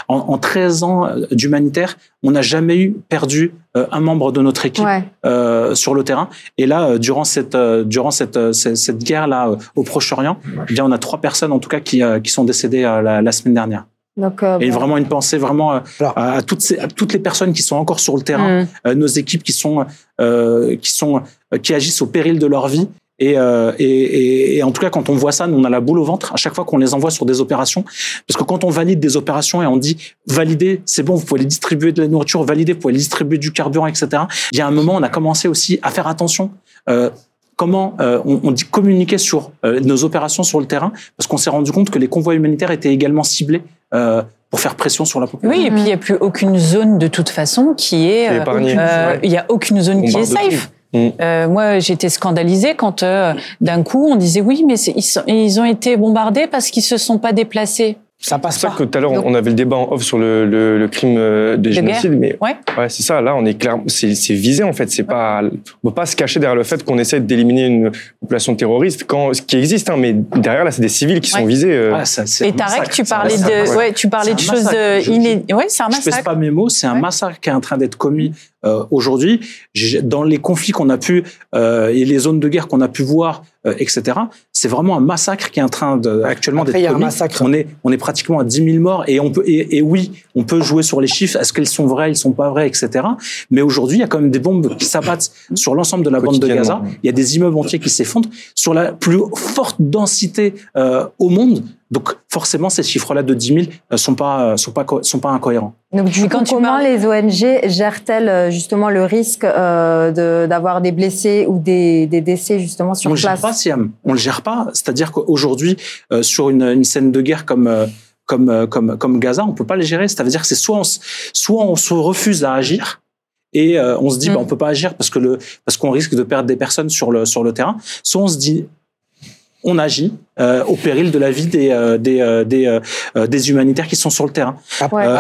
En, en 13 ans d'humanitaire, on n'a jamais eu perdu un membre de notre équipe Ouais. euh, sur le terrain. Et là, euh, durant cette euh, durant cette euh, cette, cette guerre là euh, au Proche-Orient, eh bien on a trois personnes en tout cas qui euh, qui sont décédées euh, la, la semaine dernière. Donc, euh, Et bon. vraiment une pensée vraiment euh, Alors. à, à toutes ces, à toutes les personnes qui sont encore sur le terrain euh, nos équipes qui sont euh, qui sont euh, qui agissent au péril de leur vie et, euh, et, et, et en tout cas quand on voit ça nous on a la boule au ventre à chaque fois qu'on les envoie sur des opérations parce que quand on valide des opérations et on dit valider c'est bon vous pouvez les distribuer de la nourriture valider vous pouvez les distribuer du carburant etc il y a un moment on a commencé aussi à faire attention euh, comment euh, on, on dit communiquer sur euh, nos opérations sur le terrain parce qu'on s'est rendu compte que les convois humanitaires étaient également ciblés euh, pour faire pression sur la population Oui, et puis il n'y a plus aucune zone de toute façon qui est. Qui est euh, euh, Ouais. Il n'y a aucune zone qui est safe. Mm. Euh, moi, j'étais scandalisée quand euh, d'un coup on disait oui, mais ils, sont- ils ont été bombardés parce qu'ils se sont pas déplacés. ça passe pas que tout à l'heure, on avait le débat en off sur le, le, le crime euh, de, génocide, mais Ouais. ouais, c'est ça. Là, on est clair, c'est visé en fait. C'est pas, on peut pas se cacher derrière le fait qu'on essaie d'éliminer une population terroriste quand ce qui existe, hein, mais derrière là, c'est des civils qui sont Ouais. visés. euh, Ah, ça, Et Tarek, massacre. tu parlais massacre. de, ouais, tu parlais C'est de un choses massacre. Je- inédites. Ouais, c'est un je pèse massacre. pas mes mots, c'est un Ouais. massacre qui est en train d'être commis euh, aujourd'hui. Dans les conflits qu'on a pu euh, et les zones de guerre qu'on a pu voir, euh, etc. C'est vraiment un massacre qui est en train de, actuellement d'être commis. massacre. On est on est pratiquement à 10 000 morts et on peut et, et oui, on peut jouer sur les chiffres. Est-ce qu'elles sont vraies, elles sont pas vraies, etc. Mais aujourd'hui, il y a quand même des bombes qui s'abattent sur l'ensemble de la bande de Gaza. Il y a des immeubles entiers qui s'effondrent sur la plus forte densité au monde Donc forcément, ces chiffres-là de 10 000 euh, sont pas sont pas sont pas incohérents. Donc du coup, comment les ONG gèrent-elles justement le risque euh, d'avoir des blessés ou des, des décès justement sur on place On le gère pas, Siam. On le gère pas. C'est-à-dire qu'aujourd'hui, euh, sur une, une, scène de guerre comme euh, comme comme comme Gaza, on peut pas les gérer. Ça veut dire que c'est soit on, soit on se refuse à agir et on se dit bah, mm. on peut pas agir parce que le parce qu'on risque de perdre des personnes sur le sur le terrain. Soit on se dit on agit euh, au péril de la vie des euh, des euh, des, des humanitaires qui sont sur le terrain.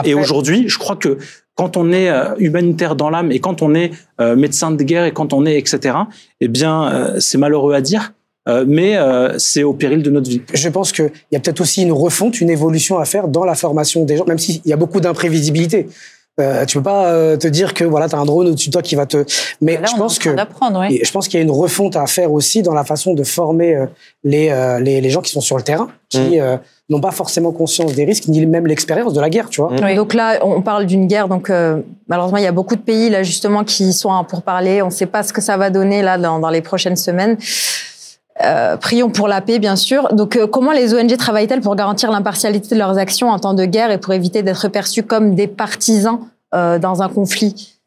Et aujourd'hui, je crois que quand on est humanitaire dans l'âme et quand on est médecin de guerre et quand on est etc. Eh bien, c'est malheureux à dire. mais c'est au péril de notre vie. Je pense qu'il y a peut-être aussi une refonte, une évolution à faire dans la formation des gens, même s'il y a beaucoup d'imprévisibilité. Euh, tu peux pas euh, te dire que voilà, tu as un drone au-dessus de toi qui va te. Mais je pense que je pense qu'il y a une refonte à faire aussi dans la façon de former euh, les, euh, les, les gens qui sont sur le terrain, qui mm. n'ont pas forcément conscience des risques ni même l'expérience de la guerre, tu vois. Mm. Donc là, on parle d'une guerre, donc malheureusement, il y a beaucoup de pays là justement qui sont pour parler. On ne sait pas ce que ça va donner là dans, dans les prochaines semaines. Euh, prions pour la paix, bien sûr. Donc, euh, comment les ONG travaillent-elles pour garantir l'impartialité de leurs actions en temps de guerre et pour éviter d'être perçus comme des partisans euh, dans un conflit?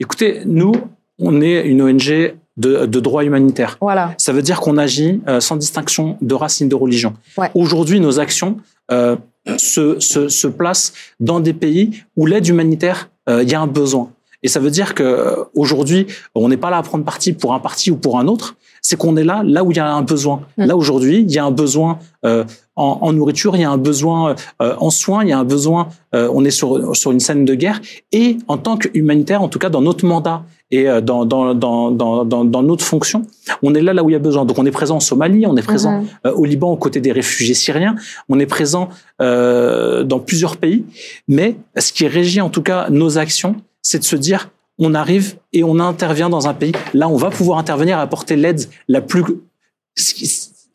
Écoutez, nous, on est une ONG de, de droit humanitaire. Voilà. Ça veut dire qu'on agit sans distinction de race ni de religion. Aujourd'hui, nos actions se, se, se, placent dans des pays où l'aide humanitaire, il y a un besoin. Et ça veut dire que aujourd'hui, on n'est pas là à prendre parti pour un parti ou pour un autre. C'est qu'on est là, là où il y a un besoin. Mm. Là aujourd'hui, il y a un besoin euh, en, en, nourriture, il y a un besoin euh, en soins, il y a un besoin. Euh, on est sur sur une scène de guerre et en tant qu'humanitaire, en tout cas dans notre mandat et euh, dans dans, dans dans dans notre fonction, on est là là où il y a besoin. Donc on est présent en Somalie, on est présent mm-hmm. euh, au Liban aux côtés des réfugiés syriens, on est présent dans plusieurs pays. Mais ce qui régit en tout cas nos actions, c'est de se dire on arrive et on intervient dans un pays. Là, on va pouvoir intervenir, apporter l'aide la plus.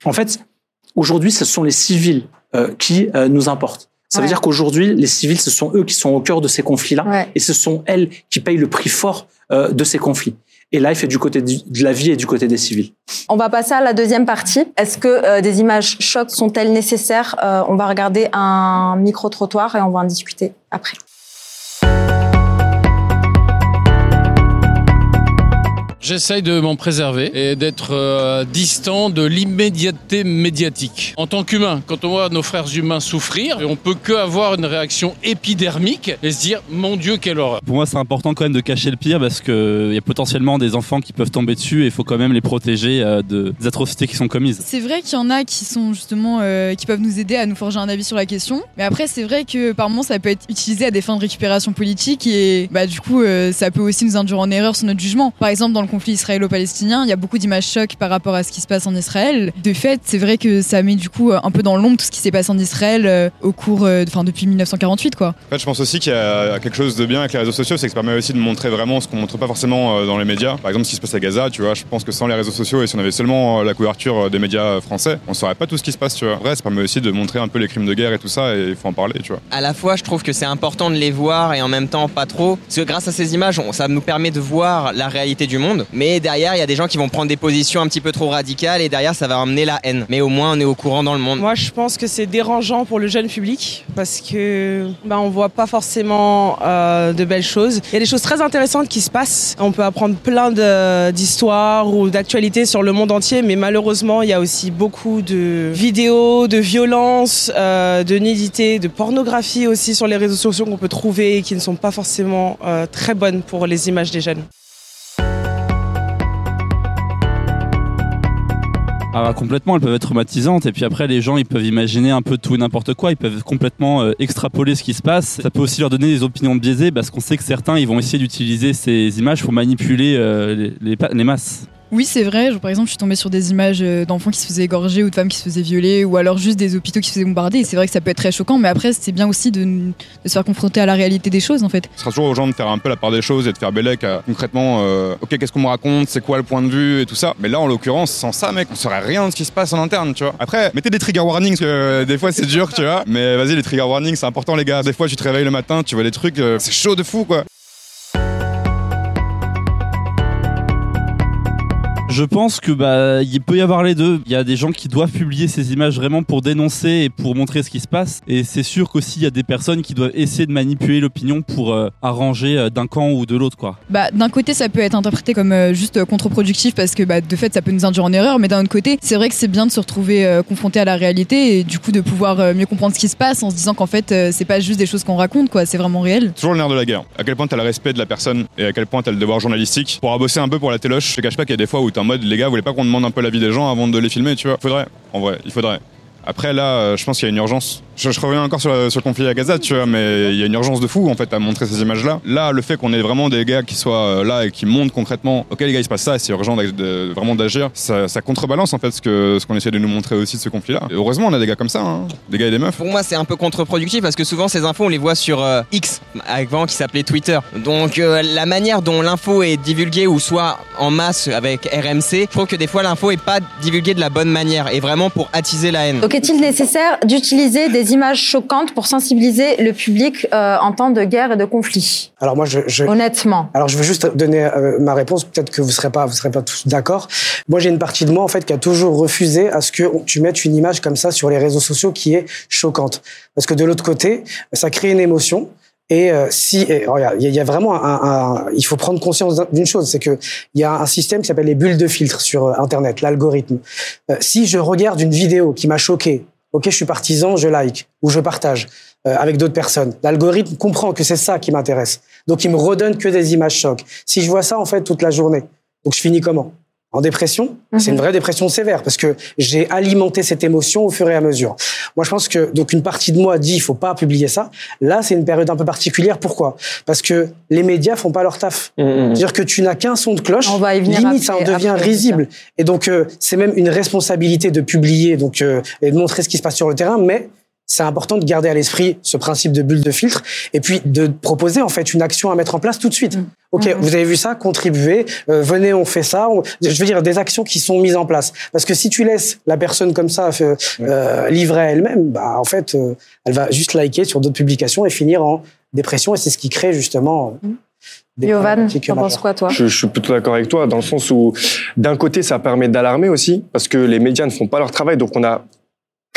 En fait, aujourd'hui, ce sont les civils euh, qui euh, nous importent. Ça veut dire qu'aujourd'hui, les civils, ce sont eux qui sont au cœur de ces conflits-là, et ce sont elles qui payent le prix fort euh, de ces conflits. Et là, il fait du côté de la vie et du côté des civils. On va passer à la deuxième partie. Est-ce que des images chocs sont-elles nécessaires? On va regarder un micro-trottoir et on va en discuter après. J'essaye de m'en préserver et d'être euh, distant de l'immédiateté médiatique. En tant qu'humain, quand on voit nos frères humains souffrir, on peut que avoir une réaction épidermique et se dire mon Dieu quelle horreur. Pour moi, c'est important quand même de cacher le pire parce qu'il y a potentiellement des enfants qui peuvent tomber dessus et il faut quand même les protéger euh, de, des atrocités qui sont commises. C'est vrai qu'il y en a qui sont justement euh, qui peuvent nous aider à nous forger un avis sur la question, mais après c'est vrai que par moments ça peut être utilisé à des fins de récupération politique et bah du coup ça peut aussi nous induire en erreur sur notre jugement. Par exemple dans le conflit israélo-palestinien, il y a beaucoup d'images chocs par rapport à ce qui se passe en Israël. De fait, c'est vrai que ça met du coup un peu dans l'ombre tout ce qui s'est passé en Israël euh, au cours, euh, enfin depuis 1948 quoi. En fait, je pense aussi qu'il y a quelque chose de bien avec les réseaux sociaux, c'est que ça permet aussi de montrer vraiment ce qu'on montre pas forcément euh, dans les médias. Par exemple, ce qui se passe à Gaza, tu vois, je pense que sans les réseaux sociaux et si on avait seulement la couverture des médias français, on saurait pas tout ce qui se passe, tu vois. Vrai, ça permet aussi de montrer un peu les crimes de guerre et tout ça et il faut en parler, tu vois. À la fois, je trouve que c'est important de les voir et en même temps pas trop, parce que grâce à ces images, ça nous permet de voir la réalité du monde. Mais derrière, il y a des gens qui vont prendre des positions un petit peu trop radicales et derrière ça va amener la haine. Mais au moins on est au courant dans le monde. Moi je pense que c'est dérangeant pour le jeune public parce que bah, on voit pas forcément euh, de belles choses. Il y a des choses très intéressantes qui se passent. On peut apprendre plein d'histoires ou d'actualités sur le monde entier, mais malheureusement il y a aussi beaucoup de vidéos, de violences, euh, de nudité, de pornographie aussi sur les réseaux sociaux qu'on peut trouver et qui ne sont pas forcément euh, très bonnes pour les images des jeunes. Ah, complètement, elles peuvent être traumatisantes. Et puis après, les gens, ils peuvent imaginer un peu tout et n'importe quoi. Ils peuvent complètement euh, extrapoler ce qui se passe. Ça peut aussi leur donner des opinions biaisées parce qu'on sait que certains, ils vont essayer d'utiliser ces images pour manipuler euh, les masses. Oui, c'est vrai. par exemple, je suis tombée sur des images euh, d'enfants qui se faisaient égorger ou de femmes qui se faisaient violer ou alors juste des hôpitaux qui se faisaient bombarder. Et c'est vrai que ça peut être très choquant, mais après, c'est bien aussi de, se faire confronter à la réalité des choses, en fait. Ce sera toujours aux gens de faire un peu la part des choses et de faire bellec à, concrètement, euh, ok, qu'est-ce qu'on me raconte, c'est quoi le point de vue et tout ça. Mais là, en l'occurrence, sans ça, mec, on saurait rien de ce qui se passe en interne, tu vois. Après, mettez des trigger warnings, parce que euh, des fois, c'est dur, tu vois. Mais vas-y, les trigger warnings, c'est important, les gars. Des fois, tu te réveilles le matin, tu vois des trucs, c'est chaud de fou, quoi. Je pense que bah il peut y avoir les deux. Il y a des gens qui doivent publier ces images vraiment pour dénoncer et pour montrer ce qui se passe. Et c'est sûr qu'aussi il y a des personnes qui doivent essayer de manipuler l'opinion pour euh, arranger euh, d'un camp ou de l'autre quoi. Bah d'un côté ça peut être interprété comme euh, juste contre-productif parce que bah de fait ça peut nous induire en erreur, mais d'un autre côté c'est vrai que c'est bien de se retrouver confronté à la réalité et du coup de pouvoir mieux comprendre ce qui se passe en se disant qu'en fait c'est pas juste des choses qu'on raconte quoi, c'est vraiment réel. Toujours le nerf de la guerre. À quel point t'as le respect de la personne et à quel point t'as le devoir journalistique. Pour bosser un peu pour la téloche, je te cache pas qu'il y a des fois où en mode les gars, vous voulez pas qu'on demande un peu l'avis des gens avant de les filmer, tu vois Faudrait, en vrai, il faudrait. Après, là, euh, je pense qu'il y a une urgence. Je, reviens encore sur, le conflit à Gaza, tu vois, mais il y a une urgence de fou, en fait, à montrer ces images-là. Là, le fait qu'on ait vraiment des gars qui soient euh, là et qui montrent concrètement, ok, les gars, il se passe ça, c'est urgent de, vraiment d'agir, ça, contrebalance, en fait, ce qu'on ce qu'on essaie de nous montrer aussi de ce conflit-là. heureusement, on a des gars comme ça, hein. des gars et des meufs. Pour moi, c'est un peu contre-productif parce que souvent, ces infos, on les voit sur euh, X, avant qui s'appelait Twitter. Donc, la manière dont l'info est divulguée, ou soit en masse avec RMC, je trouve que des fois, l'info est pas divulguée de la bonne manière et vraiment pour attiser la haine. Donc, est-il nécessaire d'utiliser des images choquantes pour sensibiliser le public euh, en temps de guerre et de conflit Alors moi, je, honnêtement. Alors je veux juste donner euh, ma réponse. Peut-être que vous serez pas, vous serez pas tous d'accord. Moi, j'ai une partie de moi en fait qui a toujours refusé à ce que tu mettes une image comme ça sur les réseaux sociaux qui est choquante, parce que de l'autre côté, ça crée une émotion. Et euh, si, il y, a vraiment un, il faut prendre conscience d'une chose, c'est que il y a un système qui s'appelle les bulles de filtre sur Internet, l'algorithme. si je regarde une vidéo qui m'a choqué, ok, je suis partisan, je like ou je partage euh, avec d'autres personnes. L'algorithme comprend que c'est ça qui m'intéresse, donc il me redonne que des images chocs. Si je vois ça en fait toute la journée, donc je finis comment? En dépression, c'est une mhm. vraie dépression sévère parce que j'ai alimenté cette émotion au fur et à mesure. Moi, je pense que donc une partie de moi dit il faut pas publier ça. Là, c'est une période un peu particulière. Pourquoi? Parce que les médias font pas leur taf. Mhm, mhm. C'est-à-dire que tu n'as qu'un son de cloche, limite ça en devient risible. Et donc euh, c'est même une responsabilité de publier donc euh, et de montrer ce qui se passe sur le terrain, mais c'est important de garder à l'esprit ce principe de bulle de filtre et puis de proposer en fait une action à mettre en place tout de suite. Mm. Ok, mm. vous avez vu ça, contribuez, euh, venez, on fait ça. je veux dire des actions qui sont mises en place. Parce que si tu laisses la personne comme ça euh, euh livrer elle-même, bah en fait, euh, elle va juste liker sur d'autres publications et finir en dépression et c'est ce qui crée justement. Mm. Yovan, tu penses quoi toi? Je, je, suis plutôt d'accord avec toi dans le sens où d'un côté ça permet d'alarmer aussi parce que les médias ne font pas leur travail donc on a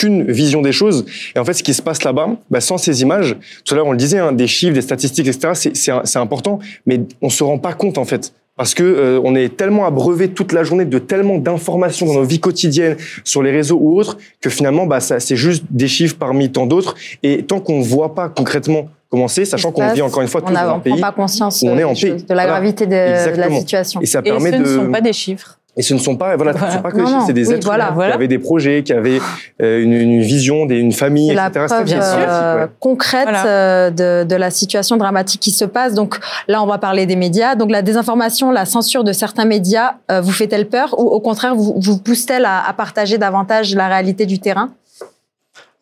qu'une vision des choses. Et en fait, ce qui se passe là-bas, bah, sans ces images, tout à l'heure on le disait, hein, des chiffres, des statistiques, etc., c'est important, mais on se rend pas compte en fait. Parce que euh, on est tellement abreuvé toute la journée de tellement d'informations dans nos vies quotidiennes, sur les réseaux ou autres, que finalement, bah, ça, c'est juste des chiffres parmi tant d'autres. Et tant qu'on voit pas concrètement comment c'est, sachant qu'on vit encore une fois tous dans un pays, pas conscience on est en pays. de la gravité de, la situation. Et ça permet ce de. ne sont pas des chiffres. Et ce ne sont pas, voilà, voilà. pas que des chiffres, c'est des êtres voilà, qui avaient des projets, qui avaient euh, une, une, vision, des, une famille, etc. La preuve euh, concrète euh, de, de, la situation dramatique qui se passe. Donc là, on va parler des médias. Donc la désinformation, la censure de certains médias, euh, vous fait-elle peur ou au contraire, vous, vous pousse-t-elle à, à partager davantage la réalité du terrain?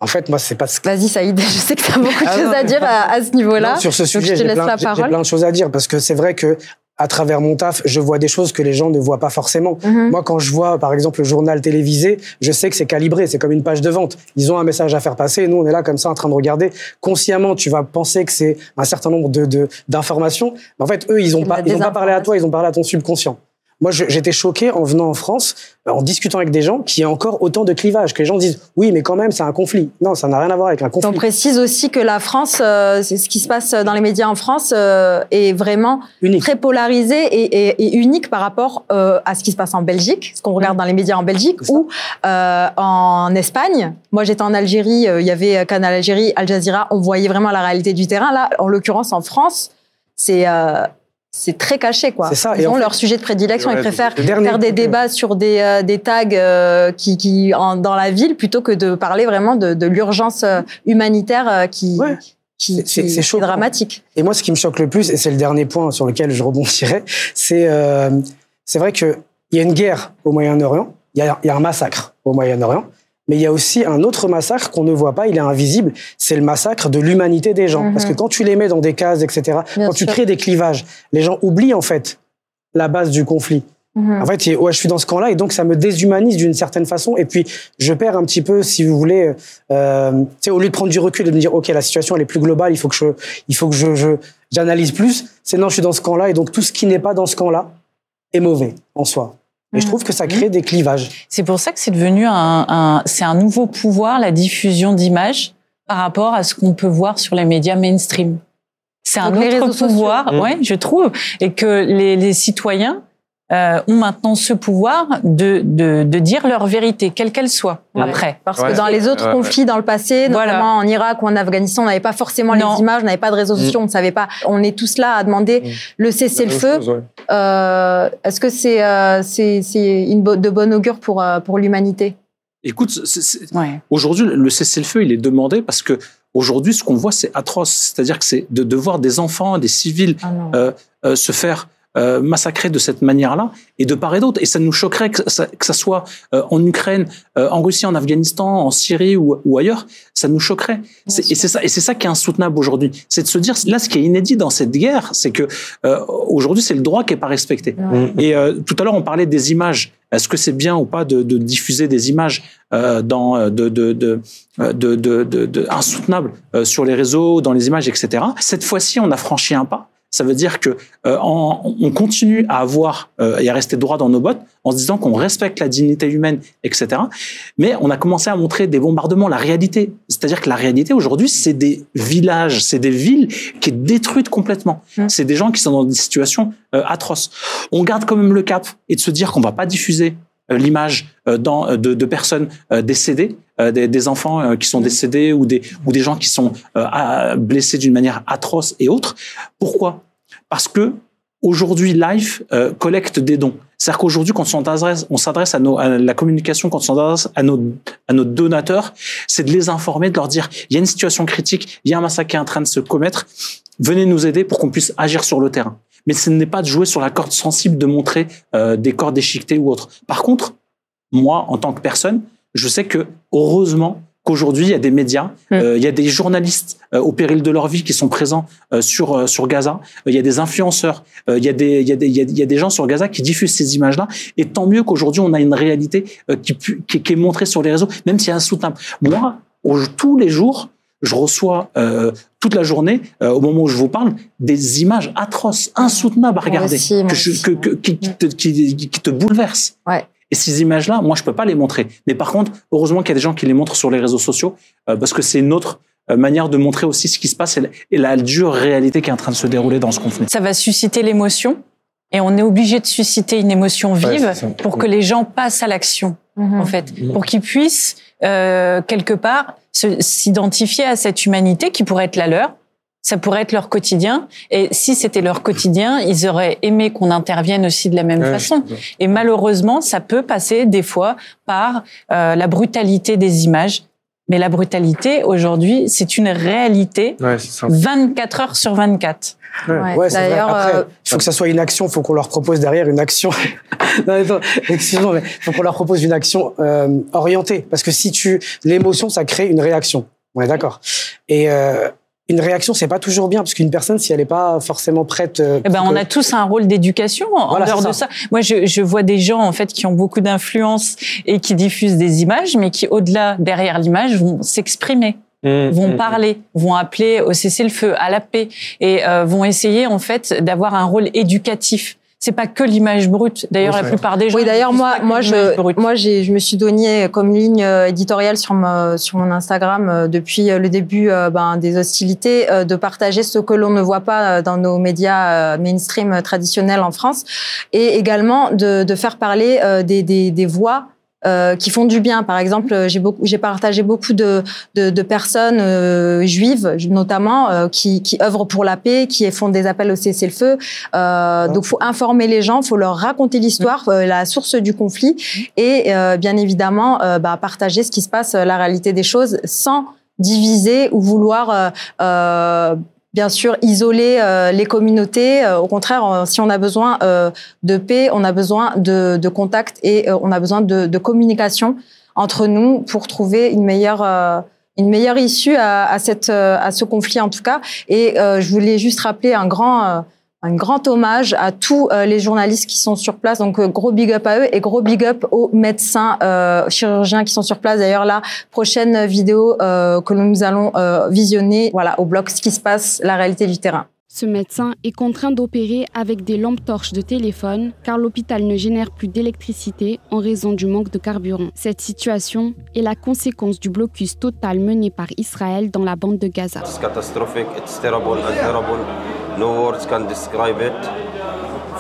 En fait, moi, c'est pas ce Vas-y, Saïd, je sais que tu as beaucoup de ah choses à dire à, à ce niveau-là. Sur ce sujet, j'ai plein, plein, de choses à dire parce que c'est vrai que à travers mon taf, je vois des choses que les gens ne voient pas forcément. Mhm. Moi, quand je vois, par exemple, le journal télévisé, je sais que c'est calibré, c'est comme une page de vente. Ils ont un message à faire passer, et nous, on est là comme ça en train de regarder. Consciemment, tu vas penser que c'est un certain nombre de d'informations. Mais en fait, eux, ils ont pas, ils ont pas parlé à toi, ils ont parlé à ton subconscient. Moi, j'étais choqué en venant en France, en discutant avec des gens, qui y a encore autant de clivages, que les gens disent oui, mais quand même, c'est un conflit. Non, ça n'a rien à voir avec un conflit. On précise aussi que la France, euh, ce qui se passe dans les médias en France, euh, est vraiment très polarisé et, et, unique par rapport euh, à ce qui se passe en Belgique, ce qu'on regarde dans les médias en Belgique ou en Espagne. Moi, j'étais en Algérie, il y avait Canal Algérie, Al Jazeera, on voyait vraiment la réalité du terrain. Là, en l'occurrence, en France, c'est c'est très caché, quoi. Ça. Ils ont leur sujet de prédilection. Ils préfèrent faire des débats sur des, euh, des tags euh, qui, qui en, dans la ville plutôt que de parler vraiment de, de l'urgence euh, humanitaire qui, qui, qui est, dramatique. Et moi, ce qui me choque le plus, et c'est le dernier point sur lequel je rebondirai, c'est c'est vrai qu'il y a une guerre au Moyen-Orient, il y y a un massacre au Moyen-Orient mais il y a aussi un autre massacre qu'on ne voit pas, il est invisible, c'est le massacre de l'humanité des gens. Parce que mhm. quand tu les mets dans des cases, etc., quand tu crées des clivages, les gens oublient en fait la base du conflit. Mhm. En fait, ouais, je suis dans ce camp-là et donc ça me déshumanise d'une certaine façon. Et puis, je perds un petit peu, si vous voulez, euh, au lieu de prendre du recul et de me dire, ok, la situation elle est plus globale, il faut que je, il faut que je, je j'analyse plus. C'est non, je suis dans ce camp-là et donc tout ce qui n'est pas dans ce camp-là est mauvais en soi. Et je trouve que ça crée des clivages. C'est pour ça que c'est devenu un, un c'est un nouveau pouvoir, la diffusion d'images par rapport à ce qu'on peut voir sur les médias mainstream. C'est un autre pouvoir, sociaux. ouais, je trouve, et que les, les citoyens euh, ont maintenant ce pouvoir de, de, de dire leur vérité, quelle qu'elle soit, Ouais. après. Parce Ouais. que dans les autres Ouais, conflits dans le passé, Voilà. notamment en Irak ou en Afghanistan, on n'avait pas forcément Non. les images, on n'avait pas de réseaux sociaux, on ne savait pas. On est tous là à demander Mm. le cessez-le-feu. Euh, Est-ce que c'est euh, c'est bo- de bonne augure pour euh, pour l'humanité? Écoute, aujourd'hui, le cessez-le-feu, il est demandé parce que aujourd'hui, ce qu'on voit, c'est atroce. C'est-à-dire que c'est de, de voir des enfants, des civils Ah euh, euh, se faire euh, massacrer de cette manière-là et de part et d'autre. Et ça nous choquerait que ça, que ça soit euh, en Ukraine, euh, en Russie, en Afghanistan, en Syrie ou, ou ailleurs. Ça nous choquerait. Et c'est ça, et c'est ça qui est insoutenable aujourd'hui. C'est de se dire, là, ce qui est inédit dans cette guerre, c'est que euh, aujourd'hui, c'est le droit qui est pas respecté. Mm. Et euh, tout à l'heure, on parlait des images. Est-ce que c'est bien ou pas de, de diffuser des images euh, dans euh, de, de, de, de, de, de- de- insoutenables euh, sur les réseaux, dans les images, etc. Cette fois-ci, on a franchi un pas. Ça veut dire que euh, en- on continue à avoir euh, et à rester droit dans nos bottes en se disant qu'on respecte la dignité humaine, etc. Mais on a commencé à montrer des bombardements, la réalité. C'est-à-dire que la réalité aujourd'hui, c'est des villages, c'est des villes qui est détruite complètement. Mm. C'est des gens qui sont dans des situations euh, atroces. On garde quand même le cap et de se dire qu'on va pas diffuser l'image euh, euh, de, personnes euh, décédées, euh, des, enfants euh, qui sont décédés ou des ou des gens qui sont euh, blessés d'une manière atroce et autres. Pourquoi? Parce que aujourd'hui, Life euh, collecte des dons. C'est-à-dire qu'aujourd'hui, quand on s'adresse, on s'adresse à, nos, à la communication, quand on s'adresse à nos, à nos donateurs, c'est de les informer, de leur dire il y a une situation critique, il y a un massacre qui est en train de se commettre, venez nous aider pour qu'on puisse agir sur le terrain. Mais ce n'est pas de jouer sur la corde sensible, de montrer euh, des corps déchiquetés ou autre. Par contre, moi, en tant que personne, je sais que heureusement qu'aujourd'hui il y a des médias, Mm. euh, il y a des journalistes euh, au péril de leur vie qui sont présents sur sur Gaza, il y a des influenceurs, il y a des il y a des il y a, des gens sur Gaza qui diffusent ces images-là. Et tant mieux qu'aujourd'hui on a une réalité qui, qui qui est montrée sur les réseaux, même si c'est insoutenable. Moi, tous les jours, je reçois euh, toute la journée, euh, au moment où je vous parle, des images atroces, insoutenables à regarder, aussi, que je- aussi. que- que- qui, qui te, qui, qui te bouleversent. Ouais. Et ces images-là, moi, je peux pas les montrer. Mais par contre, heureusement qu'il y a des gens qui les montrent sur les réseaux sociaux, euh, parce que c'est une autre euh, manière de montrer aussi ce qui se passe et la, et la dure réalité qui est en train de se dérouler dans ce conflit. Ça va susciter l'émotion, et on est obligé de susciter une émotion vive pour que les gens passent à l'action. Mhm. en fait, pour qu'ils puissent euh, quelque part s'identifier à cette humanité qui pourrait être la leur. Ça pourrait être leur quotidien. Et si c'était leur quotidien, ils auraient aimé qu'on intervienne aussi de la même Ouais, façon. Et malheureusement, ça peut passer des fois par euh, la brutalité des images. Mais la brutalité, aujourd'hui, c'est une réalité Ouais, c'est ça. 24 heures sur 24. Ouais. Ouais, c'est vrai. D'ailleurs, Après, euh, il faut que ça soit une action, il faut qu'on leur propose derrière une action. non, mais attends, excuse-moi, mais il faut qu'on leur propose une action euh, orientée. Parce que si tu. L'émotion, ça crée une réaction. On est d'accord. Et euh, une réaction, c'est pas toujours bien, parce qu'une personne, si elle n'est pas forcément prête. euh, Eh ben, on que- a tous un rôle d'éducation en Voilà, dehors de ça. ça. Moi, je, je vois des gens en fait qui ont beaucoup d'influence et qui diffusent des images, mais qui au-delà, derrière l'image, vont s'exprimer, Mmh, vont mmh. parler, vont appeler au cessez-le-feu, à la paix, et euh, vont essayer en fait d'avoir un rôle éducatif. C'est pas que l'image brute. D'ailleurs, Oui, la plupart des gens. Oui, d'ailleurs, moi, moi, je, brute. moi, j'ai, je me suis donné comme ligne euh, éditoriale sur ma, sur mon Instagram euh, depuis euh, le début ben, des hostilités euh, de partager ce que l'on ne voit pas dans nos médias mainstream traditionnels en France et également de, de faire parler euh, des, des, des voix euh, qui font du bien. Par exemple, euh, j'ai beaucoup, j'ai partagé beaucoup de, de, de personnes euh, juives, notamment, euh, qui, qui œuvrent pour la paix, qui font des appels au cessez-le-feu. Euh, donc, faut informer les gens, faut leur raconter l'histoire, euh, la source du conflit, et euh, bien évidemment, bah, partager ce qui se passe, la réalité des choses, sans diviser ou vouloir. Bien sûr, isoler euh, les communautés. Euh, au contraire, euh, si on a besoin euh, de paix, on a besoin de, de contact et euh, on a besoin de, de communication entre nous pour trouver une meilleure euh, une meilleure issue à, à cette à ce conflit en tout cas. Et je voulais juste rappeler un grand un grand hommage à tous euh, les journalistes qui sont sur place. Donc, euh, gros big up à eux et gros big up aux médecins, euh, chirurgiens qui sont sur place. D'ailleurs, la prochaine vidéo euh, que nous allons euh, visionner, voilà, au bloc, ce qui se passe, la réalité du terrain. Ce médecin est contraint d'opérer avec des lampes torches de téléphone car l'hôpital ne génère plus d'électricité en raison du manque de carburant. Cette situation est la conséquence du blocus total mené par Israël dans la bande de Gaza. It's No words can describe it.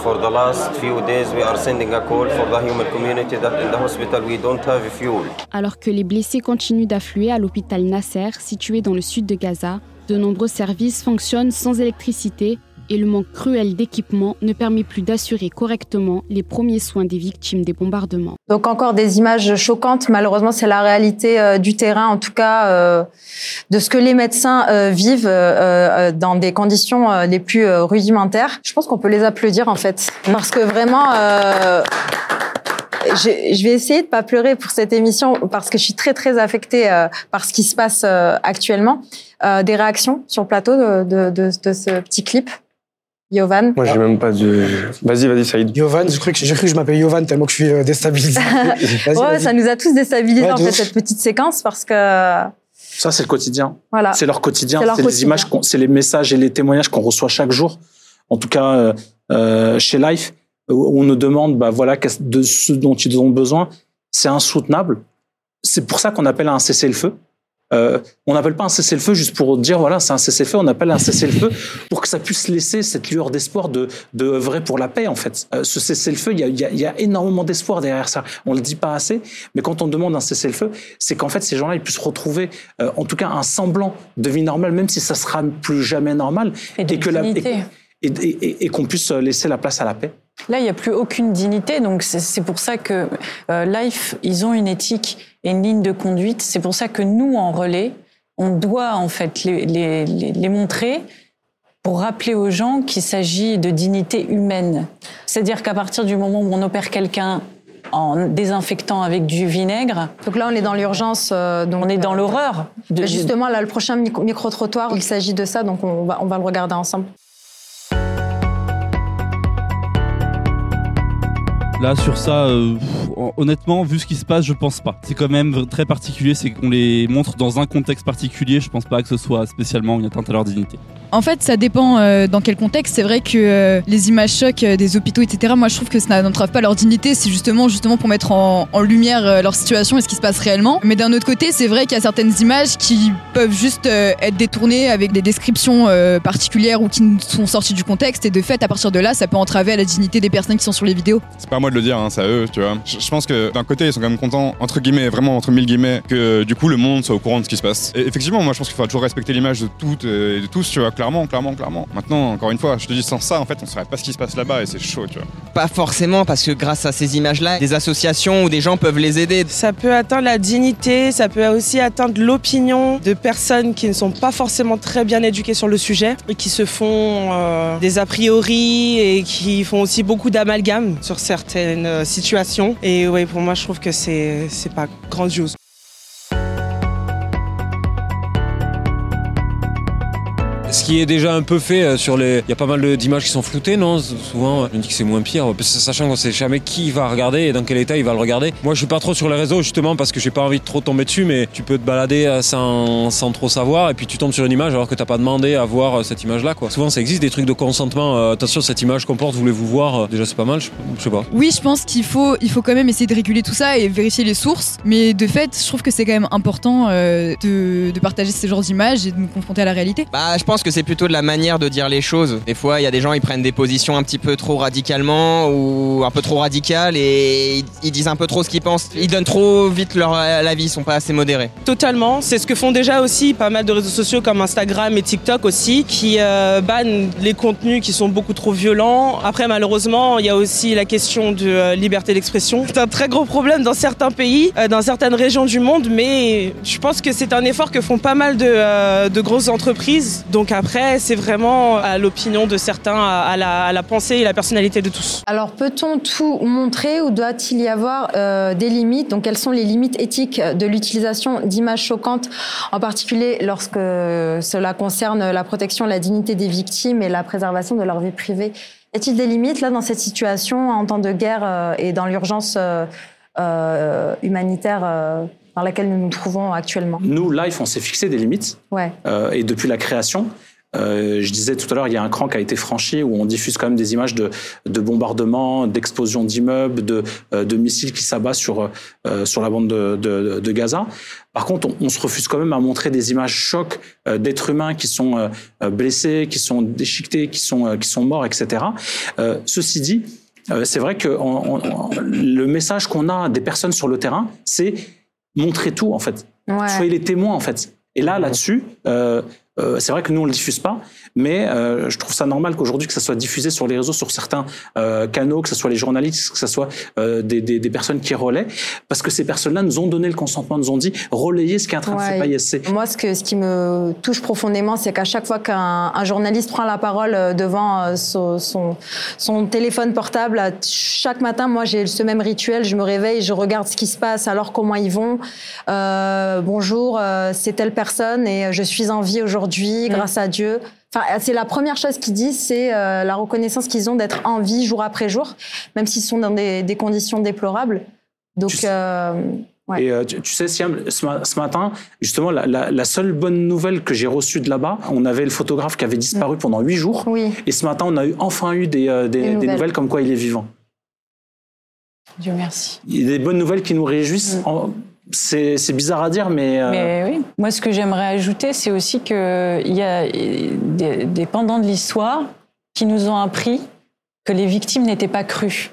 For the last few days, we are sending a call for the human community that in the hospital we don't have fuel. Alors que les blessés continuent d'affluer à l'hôpital Nasser, situé dans le sud de Gaza, de nombreux services fonctionnent sans électricité et le manque cruel d'équipement ne permet plus d'assurer correctement les premiers soins des victimes des bombardements. Donc encore des images choquantes. Malheureusement, c'est la réalité euh, du terrain, en tout cas euh, de ce que les médecins euh, vivent euh, euh, dans des conditions les plus rudimentaires. Je pense qu'on peut les applaudir en fait, parce que vraiment. je, je vais essayer de pas pleurer pour cette émission parce que je suis très très affectée euh, par ce qui se passe euh, actuellement. Euh, des réactions sur le plateau de, de, de ce petit clip, Yovan. Moi, j'ai même pas de. Vas-y, vas-y, Saïd. Yovan, j'ai cru que, j'ai cru que je m'appelais Yovan tellement que je suis euh, déstabilisé. Ouais, vas-y. ça nous a tous déstabilisés Ouais, en fait cette petite séquence parce que Ça, c'est le quotidien. voilà. C'est leur quotidien, C'est leur c'est les images, qu'on- c'est les messages et les témoignages qu'on reçoit chaque jour. En tout cas, euh, euh, chez Life, où on nous demande, bah voilà, de ce dont ils ont besoin. C'est insoutenable. C'est pour ça qu'on appelle un cessez-le-feu. Euh, on n'appelle pas un cessez-le-feu juste pour dire voilà c'est un cessez-le-feu. On appelle un cessez-le-feu pour que ça puisse laisser cette lueur d'espoir de de œuvrer pour la paix en fait. Euh, ce cessez-le-feu, il y a, il y a- y a énormément d'espoir derrière ça. On le dit pas assez, mais quand on demande un cessez-le-feu, c'est qu'en fait ces gens-là ils puissent retrouver euh, en tout cas un semblant de vie normale, même si ça sera plus jamais normal, Et de que la et, et- et- et qu'on puisse laisser la place à la paix. Là, il n'y a plus aucune dignité, donc c'est- pour ça que euh, Life, ils ont une éthique et une ligne de conduite. C'est pour ça que nous, en relais, on doit en fait les, les- les- les montrer pour rappeler aux gens qu'il s'agit de dignité humaine. C'est-à-dire qu'à partir du moment où on opère quelqu'un en désinfectant avec du vinaigre, Donc là, on est dans l'urgence. euh, on est dans l'horreur. de- Bah, Justement, là, le prochain micro- micro-trottoir, il s'agit de ça, donc on va, on va le regarder ensemble. Là, sur ça, euh, honnêtement, vu ce qui se passe, je pense pas. C'est quand même très particulier, c'est qu'on les montre dans un contexte particulier. Je pense pas que ce soit spécialement une atteinte à leur dignité. En fait, ça dépend euh, dans quel contexte. C'est vrai que euh, les images chocs euh, des hôpitaux, etc., moi je trouve que ça n'entrave pas leur dignité. C'est justement, justement pour mettre en, en lumière euh, leur situation et ce qui se passe réellement. Mais d'un autre côté, c'est vrai qu'il y a certaines images qui peuvent juste euh, être détournées avec des descriptions euh, particulières ou qui sont sorties du contexte. Et de fait, à partir de là, ça peut entraver à la dignité des personnes qui sont sur les vidéos. C'est pas à moi de le dire, hein, c'est à eux, tu vois. Je, je pense que d'un côté, ils sont quand même contents, entre guillemets, vraiment entre mille guillemets, que du coup le monde soit au courant de ce qui se passe. Effectivement, moi je pense qu'il faudra toujours respecter l'image de toutes et de tous, tu vois, clairement, clairement, clairement. Maintenant, encore une fois, je te dis, sans ça, en fait, on saurait pas ce qui se passe là-bas et c'est chaud, tu vois. Pas forcément, parce que grâce à ces images-là, des associations ou des gens peuvent les aider. Ça peut atteindre la dignité, ça peut aussi atteindre l'opinion de personnes qui ne sont pas forcément très bien éduquées sur le sujet et qui se font euh, des a priori et qui font aussi beaucoup d'amalgames sur certaines euh, situations. Et oui, pour moi, je trouve que c'est pas grandiose. Qui est déjà un peu fait euh, sur les. Il y a pas mal de- d'images qui sont floutées, non? Souvent, je me dis que c'est moins pire, sachant qu'on sait jamais qui va regarder et dans quel état il va le regarder. Moi, je suis pas trop sur les réseaux justement parce que j'ai pas envie de trop tomber dessus, mais tu peux te balader euh, sans, sans trop savoir et puis tu tombes sur une image alors que t'as pas demandé à voir euh, cette image-là, quoi. Souvent, ça existe des trucs de consentement. euh, attention, cette image comporte, voulez-vous voir Déjà, c'est pas mal, je, je sais pas. Oui, je pense qu'il faut, il faut quand même essayer de réguler tout ça et vérifier les sources. Mais de fait, je trouve que c'est quand même important euh, de, de partager ce genre d'images et de nous confronter à la réalité. Bah, je pense que c'est plutôt de la manière de dire les choses. Des fois, il y a des gens, ils prennent des positions un petit peu trop radicalement ou un peu trop radicales et ils, ils disent un peu trop ce qu'ils pensent. Ils donnent trop vite leur avis, ils sont pas assez modérés. Totalement, c'est ce que font déjà aussi pas mal de réseaux sociaux comme Instagram et TikTok aussi, qui euh, bannent les contenus qui sont beaucoup trop violents. Après, malheureusement, il y a aussi la question de euh, liberté d'expression. C'est un très gros problème dans certains pays, euh, dans certaines régions du monde, mais je pense que c'est un effort que font pas mal de, euh, de grosses entreprises. Donc après, c'est vraiment à l'opinion de certains, à, la, à la pensée et la personnalité de tous. Alors, peut-on tout montrer ou doit-il y avoir euh, des limites? Donc, quelles sont les limites éthiques de l'utilisation d'images choquantes, en particulier lorsque cela concerne la protection de la dignité des victimes et la préservation de leur vie privée? Y a-t-il des limites là dans cette situation en temps de guerre euh, et dans l'urgence euh, euh, humanitaire euh, dans laquelle nous nous trouvons actuellement? Nous, Life, on s'est fixé des limites. Ouais. euh, et depuis la création. Euh, je disais tout à l'heure, il y a un cran qui a été franchi où on diffuse quand même des images de, de bombardements, d'explosions d'immeubles, de, euh, de missiles qui s'abattent sur, euh, sur la bande de, de, de Gaza. Par contre, on, on, se refuse quand même à montrer des images chocs euh, d'êtres humains qui sont blessés, qui sont déchiquetés, qui sont, qui sont morts, etc. ceci dit, c'est vrai que on, on, le message qu'on a des personnes sur le terrain, c'est montrer tout en fait. Ouais. Soyez les témoins en fait. Et là, là-dessus, euh, c'est vrai que nous on le diffuse pas, mais euh, je trouve ça normal qu'aujourd'hui que ça soit diffusé sur les réseaux, sur certains euh, canaux, que ce soit les journalistes, que ce soit euh, des, des, des, personnes qui relaient, parce que ces personnes-là nous ont donné le consentement, nous ont dit relayez ce qui est en train ouais. de se passer. Moi, ce que ce qui me touche profondément, c'est qu'à chaque fois qu'un un journaliste prend la parole devant son, son, son téléphone portable, chaque matin, moi j'ai ce même rituel, je me réveille, je regarde ce qui se passe, alors comment ils vont. Euh, bonjour, c'est telle personne et je suis en vie aujourd'hui mmh. grâce à Dieu. Enfin, c'est la première chose qu'ils disent, c'est euh, la reconnaissance qu'ils ont d'être en vie jour après jour, même s'ils sont dans des, des, conditions déplorables. Donc, euh, ouais. Et euh, tu, tu, sais, Siam, ce, ce, matin, justement, la, la, la seule bonne nouvelle que j'ai reçue de là-bas, on avait le photographe qui avait disparu mmh. pendant huit jours. Oui. Et ce matin, on a eu, enfin eu des, des, des, nouvelles. des, nouvelles. comme quoi il est vivant. Dieu merci. Il y a des bonnes nouvelles qui nous réjouissent. Mmh. En, c'est bizarre à dire, mais. Euh... Mais oui. Moi, ce que j'aimerais ajouter, c'est aussi qu'il y a des, des pendants de l'histoire qui nous ont appris que les victimes n'étaient pas crues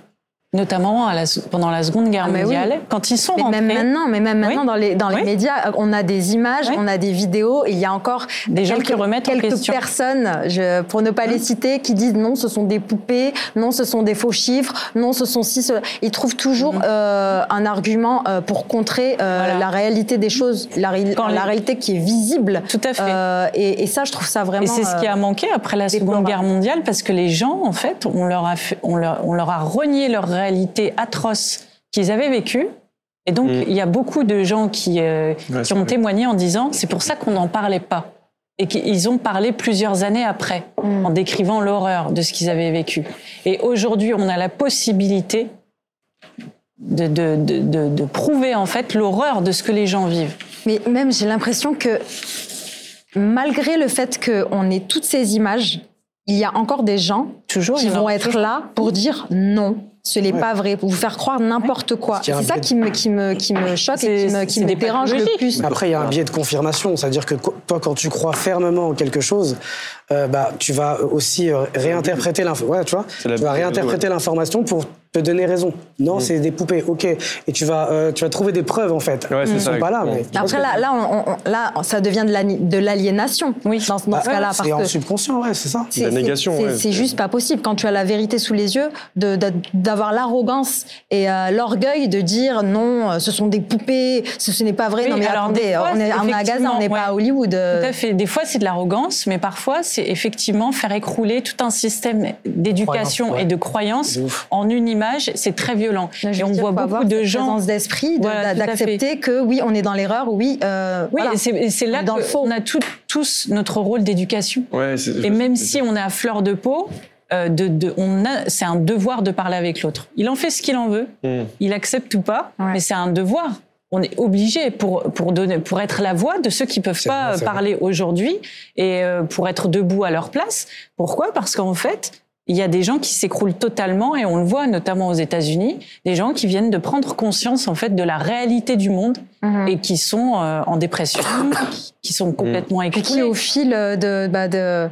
notamment à la, pendant la Seconde Guerre ah mondiale, oui. quand ils sont mais rentrés. Même maintenant, mais même maintenant oui. dans les dans les oui. médias, on a des images, on a des vidéos, et il y a encore des gens quelques, qui remettent quelques en question. personnes, je, pour ne pas les citer, qui disent non, ce sont des poupées, non, ce sont des faux chiffres, non, ce sont si. Ce... Ils trouvent toujours mm -hmm. euh, un argument euh, pour contrer euh, voilà. la réalité des choses, la, Quand la les... réalité qui est visible. Tout à fait. Euh, Et, et, ça, je trouve ça vraiment. Et c'est ce qui a manqué après la Seconde Guerre mondiale, parce que les gens, en fait, on leur a fait, on leur, on leur a renié leur réalité atroce qu'ils avaient vécu. Et donc, mmh. il y a beaucoup de gens qui, euh, ouais, qui ont vrai. témoigné en disant c'est pour ça qu'on n'en parlait pas. Et qu'ils ont parlé plusieurs années après, mmh. en décrivant l'horreur de ce qu'ils avaient vécu. Et aujourd'hui, on a la possibilité de, de, de, de prouver en fait l'horreur de ce que les gens vivent. Mais même, j'ai l'impression que malgré le fait qu'on ait toutes ces images, il y a encore des gens toujours, qui vont être là pour dire non ce n'est ouais. pas vrai, pour vous faire croire n'importe quoi. C'est ça qui me, qui me, qui me choque et qui me, qui me dérange le plus. Après, il y a un biais de confirmation, c'est-à-dire que toi, quand tu crois fermement en quelque chose, euh, bah, tu vas aussi réinterpréter l'information. Ouais, tu vois, tu vas réinterpréter l'information pour te donner raison. Non, mmh. c'est des poupées, ok. Et tu vas, euh, tu vas trouver des preuves en fait. Ouais, Ils sont pas là. Mais Après, là, là, on, on, là, ça devient de l'aliénation. Oui. Dans, dans bah, ce cas-là. C'est en subconscient, ouais, c'est ça. C'est la négation. C'est ouais. juste pas possible. Quand tu as la vérité sous les yeux, d'avoir l'arrogance et euh, l'orgueil de dire non, euh, ce sont des poupées, ce, ce n'est pas vrai. Oui, non, mais alors, attendez, fois, on est, à Gaza, on n'est ouais. pas à Hollywood. Tout à fait. Des fois, c'est de l'arrogance, mais parfois, c'est effectivement faire écrouler tout un système d'éducation et de croyance en une image. C'est très violent. et on voit beaucoup de gens d'esprit voilà, d'accepter que oui, on est dans l'erreur, oui. Euh, oui, voilà. c'est là qu'on a tout, tous notre rôle d'éducation. Ouais, et même si on est à fleur de peau, euh, de, de, on a, c'est un devoir de parler avec l'autre. Il en fait ce qu'il en veut, mmh. il accepte ou pas, ouais. mais c'est un devoir. On est obligé pour pour donner pour être la voix de ceux qui peuvent pas vrai, parler aujourd'hui et euh, pour être debout à leur place. Pourquoi? Parce qu'en fait, il y a des gens qui s'écroulent totalement et on le voit notamment aux États-Unis, des gens qui viennent de prendre conscience en fait de la réalité du monde mmh. et qui sont euh, en dépression, qui sont complètement mmh. écroulés. Qui au fil de, bah de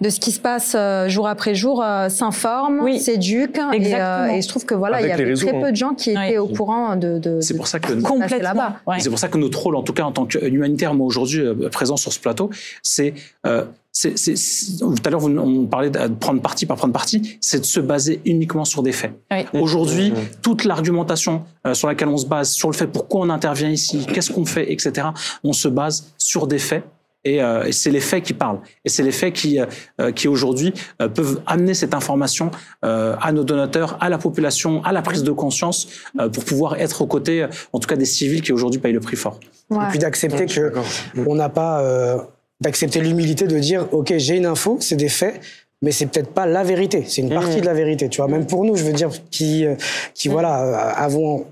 de ce qui se passe euh, jour après jour euh, s'informent, oui. s'éduquent et, euh, et, je trouve que voilà il y avait réseaux, très peu de gens qui étaient oui. au courant de, de c'est pour ça que complètement là-bas. Ouais. C'est pour ça que notre rôle en tout cas en tant qu'humanitaire moi aujourd'hui euh, présent sur ce plateau c'est euh, c'est, tout à l'heure, on parlait de prendre parti par prendre parti, c'est de se baser uniquement sur des faits. Oui. Aujourd'hui, mmh. toute l'argumentation sur laquelle on se base, sur le fait pourquoi on intervient ici, qu'est-ce qu'on fait, etc., on se base sur des faits et, euh, et c'est les faits qui parlent. Et c'est les faits qui, euh, qui aujourd'hui euh, peuvent amener cette information euh, à nos donateurs, à la population, à la prise de conscience euh, pour pouvoir être aux côtés, en tout cas des civils qui aujourd'hui payent le prix fort. Ouais. Et puis d'accepter que on n'a pas euh, d'accepter l'humilité de dire ok j'ai une info, c'est des faits. Mais c'est peut-être pas la vérité, c'est une partie mmh. de la vérité, tu vois. Même pour nous, je veux dire, qui, qui mmh. voilà, avons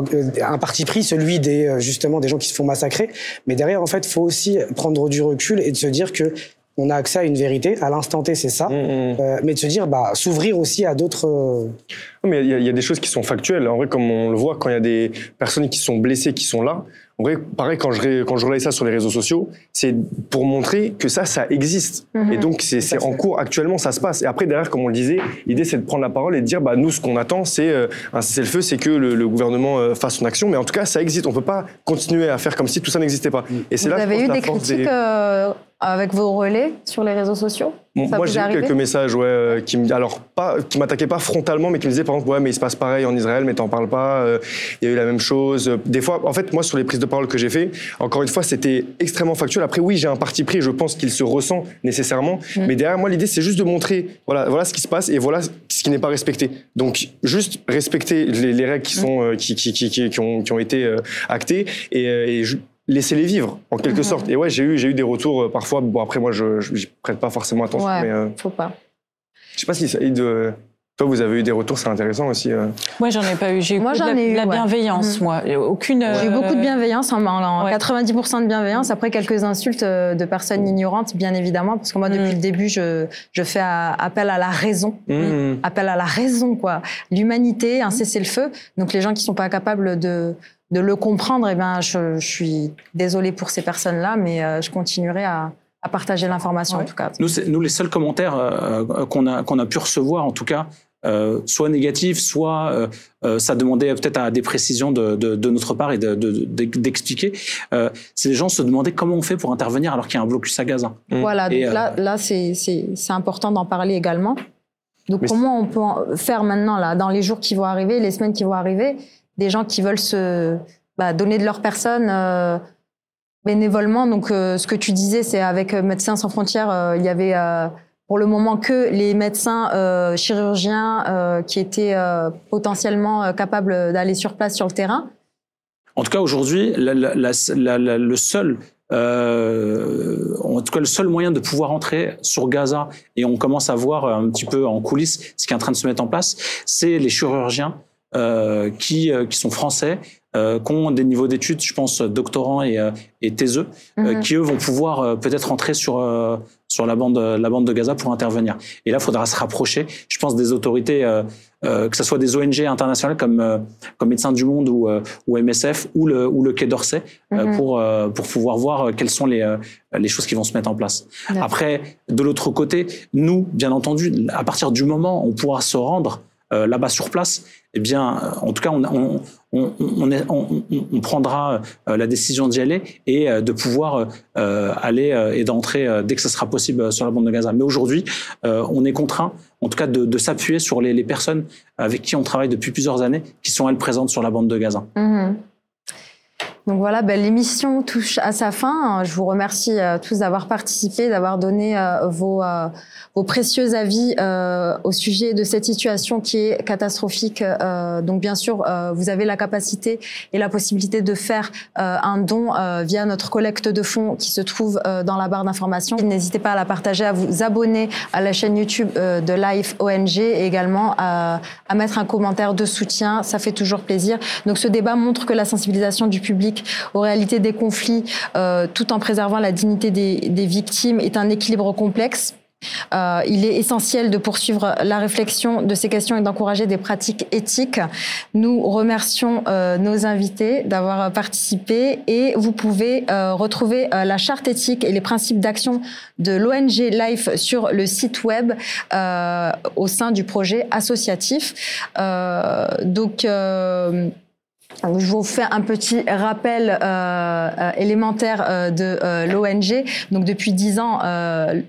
un parti pris, celui des justement des gens qui se font massacrer. Mais derrière, en fait, faut aussi prendre du recul et de se dire que on a accès à une vérité. À l'instant T, c'est ça. Mmh, mmh. Euh, mais de se dire, bah, s'ouvrir aussi à d'autres. Non, mais il y, a- il y a des choses qui sont factuelles. En vrai, comme on le voit, quand il y a des personnes qui sont blessées, qui sont là, en vrai, pareil, quand je, quand je relaye ça sur les réseaux sociaux, c'est pour montrer que ça, ça existe. Mhm. Et donc, c'est c'est en cours actuellement, ça se passe. Et après, derrière, comme on le disait, l'idée, c'est de prendre la parole et de dire, bah, nous, ce qu'on attend, c'est euh, un cessez-le-feu, c'est que le, le gouvernement euh, fasse son action. Mais en tout cas, ça existe. On peut pas continuer à faire comme si tout ça n'existait pas. Et c'est Vous là, je avez eu la des force critiques euh, avec vos relais sur les réseaux sociaux? Bon, moi, j'ai eu quelques messages, ouais, euh, qui me, alors pas, qui m'attaquaient pas frontalement, mais qui me disaient par exemple, ouais, mais il se passe pareil en Israël, mais t'en parles pas. euh, Il y a eu la même chose. Des fois, en fait, moi, sur les prises de parole que j'ai fait, encore une fois, c'était extrêmement factuel. Après, oui, j'ai un parti pris. Je pense qu'il se ressent nécessairement, Mm. mais derrière moi, l'idée, c'est juste de montrer, voilà, voilà ce qui se passe et voilà ce qui n'est pas respecté. Donc, juste respecter les, les règles qui sont, euh, qui, qui, qui, qui, ont, qui ont été actées et, et laisser-les vivre en quelque Mhm. sorte. Et ouais, j'ai eu, j'ai eu des retours euh, parfois. Bon, après, moi, je, j'y prête pas forcément attention, Ouais, mais. euh, faut pas. je sais pas si Saïd, euh, toi vous avez eu des retours, c'est intéressant aussi. euh. Moi, j'en ai pas eu. J'ai eu Moi, de j'en la, ai eu, la ouais. bienveillance, Mhm. moi. Aucune. J'ai eu beaucoup de bienveillance, en, en- en Ouais. 90% de bienveillance. Après, quelques insultes de personnes ignorantes, bien évidemment, parce que moi, depuis le début, je, je fais appel à la raison. Mmh. Appel à la raison, quoi. L'humanité, un cessez-le-feu. Donc, les gens qui sont pas capables de, de le comprendre, eh ben, je, je suis désolée pour ces personnes-là, mais euh, je continuerai à, à partager l'information, en tout cas. Nous, les seuls commentaires euh, qu'on a, qu'on a pu recevoir, en tout cas, euh, soit négatifs, soit euh, ça demandait peut-être à des précisions de, de, de notre part et de- de- de- d'expliquer. Euh, c'est les gens se demandaient comment on fait pour intervenir alors qu'il y a un blocus à Gaza. Voilà, donc Et, euh, là, là c'est c'est- c'est important d'en parler également. Donc, Mais comment on peut en faire maintenant, là, dans les jours qui vont arriver, les semaines qui vont arriver, des gens qui veulent se bah, donner de leur personne euh, bénévolement. Donc, euh, ce que tu disais, c'est avec euh, Médecins sans frontières, il y avait pour le moment que les médecins chirurgiens qui étaient potentiellement capables d'aller sur place sur le terrain. En tout cas, aujourd'hui, le seul, en tout cas, le seul moyen de pouvoir entrer sur Gaza, et on commence à voir un petit peu en coulisses ce qui est en train de se mettre en place, c'est les chirurgiens qui, euh, qui sont français, euh, qui ont des niveaux d'études, je pense, doctorants et, euh, et théseux, euh, Mhm. qui eux vont pouvoir euh, peut-être entrer sur euh, sur la bande la bande de Gaza pour intervenir. Et là, il faudra se rapprocher, je pense, des autorités, euh, euh, que ce soit des ONG internationales comme euh, comme Médecins du Monde ou euh, ou MSF ou le ou le Quai d'Orsay euh, Mhm. pour euh, pour pouvoir voir euh, quelles sont les euh, les choses qui vont se mettre en place. Après, de l'autre côté, nous, bien entendu, à partir du moment où on pourra se rendre euh, là-bas sur place, eh bien, euh, en tout cas, on, prendra euh, la décision d'y aller et euh, de pouvoir aller et d'entrer dès que ce sera possible sur la bande de Gaza. Mais aujourd'hui, on est contraint, en tout cas, de, s'appuyer sur les, personnes avec qui on travaille depuis plusieurs années, qui sont elles présentes sur la bande de Gaza. Mhm. Donc voilà, ben, l'émission touche à sa fin. Je vous remercie euh, tous d'avoir participé, d'avoir donné euh, vos, euh, vos précieux avis au sujet de cette situation qui est catastrophique. Donc bien sûr, vous avez la capacité et la possibilité de faire un don via notre collecte de fonds qui se trouve dans la barre d'information. N'hésitez pas à la partager, à vous abonner à la chaîne YouTube de Life ONG et également à mettre un commentaire de soutien. Ça fait toujours plaisir. Donc ce débat montre que la sensibilisation du public aux réalités des conflits, euh, tout en préservant la dignité des, victimes, est un équilibre complexe. Euh, il est essentiel de poursuivre la réflexion de ces questions et d'encourager des pratiques éthiques. Nous remercions euh, nos invités d'avoir participé et vous pouvez retrouver la charte éthique et les principes d'action de l'ONG Life sur le site web au sein du projet associatif. Donc je vous fais un petit rappel euh, euh, élémentaire euh, de l'ONG. Donc depuis dix ans,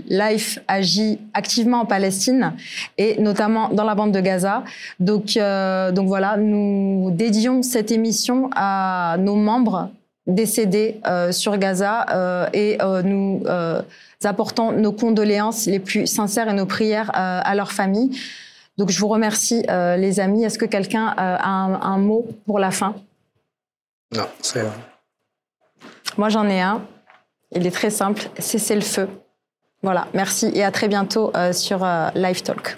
Life agit activement en Palestine et notamment dans la bande de Gaza. Donc, donc voilà, nous dédions cette émission à nos membres décédés sur Gaza et nous apportons nos condoléances les plus sincères et nos prières à leurs familles. Donc je vous remercie euh, les amis. Est-ce que quelqu'un euh, a un, un mot pour la fin? Non, c'est. Moi j'en ai un. Il est très simple. Cessez le feu. Voilà. Merci et à très bientôt euh, sur euh, Live Talk.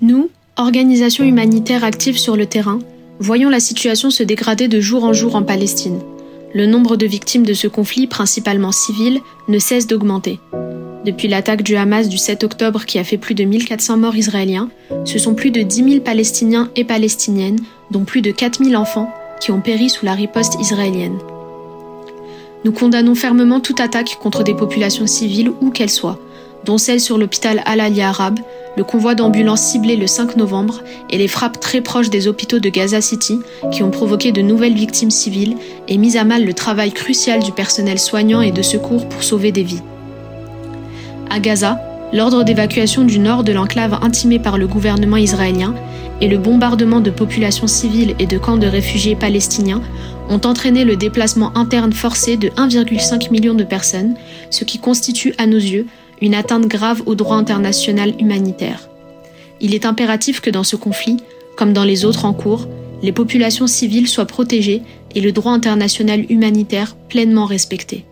Nous, organisation humanitaire active sur le terrain, voyons la situation se dégrader de jour en jour en Palestine. le nombre de victimes de ce conflit, principalement civiles, ne cesse d'augmenter. Depuis l'attaque du Hamas du 7 octobre qui a fait plus de 1400 morts israéliens, ce sont plus de 10 000 Palestiniens et Palestiniennes, dont plus de 4 000 enfants, qui ont péri sous la riposte israélienne. Nous condamnons fermement toute attaque contre des populations civiles où qu'elles soient, dont celle sur l'hôpital Al-Ali arabe, le convoi d'ambulances ciblé le 5 novembre et les frappes très proches des hôpitaux de Gaza City qui ont provoqué de nouvelles victimes civiles et mis à mal le travail crucial du personnel soignant et de secours pour sauver des vies. À Gaza, l'ordre d'évacuation du nord de l'enclave intimé par le gouvernement israélien et le bombardement de populations civiles et de camps de réfugiés palestiniens ont entraîné le déplacement interne forcé de 1,5 million de personnes, ce qui constitue à nos yeux une atteinte grave au droit international humanitaire. Il est impératif que dans ce conflit, comme dans les autres en cours, les populations civiles soient protégées et le droit international humanitaire pleinement respecté.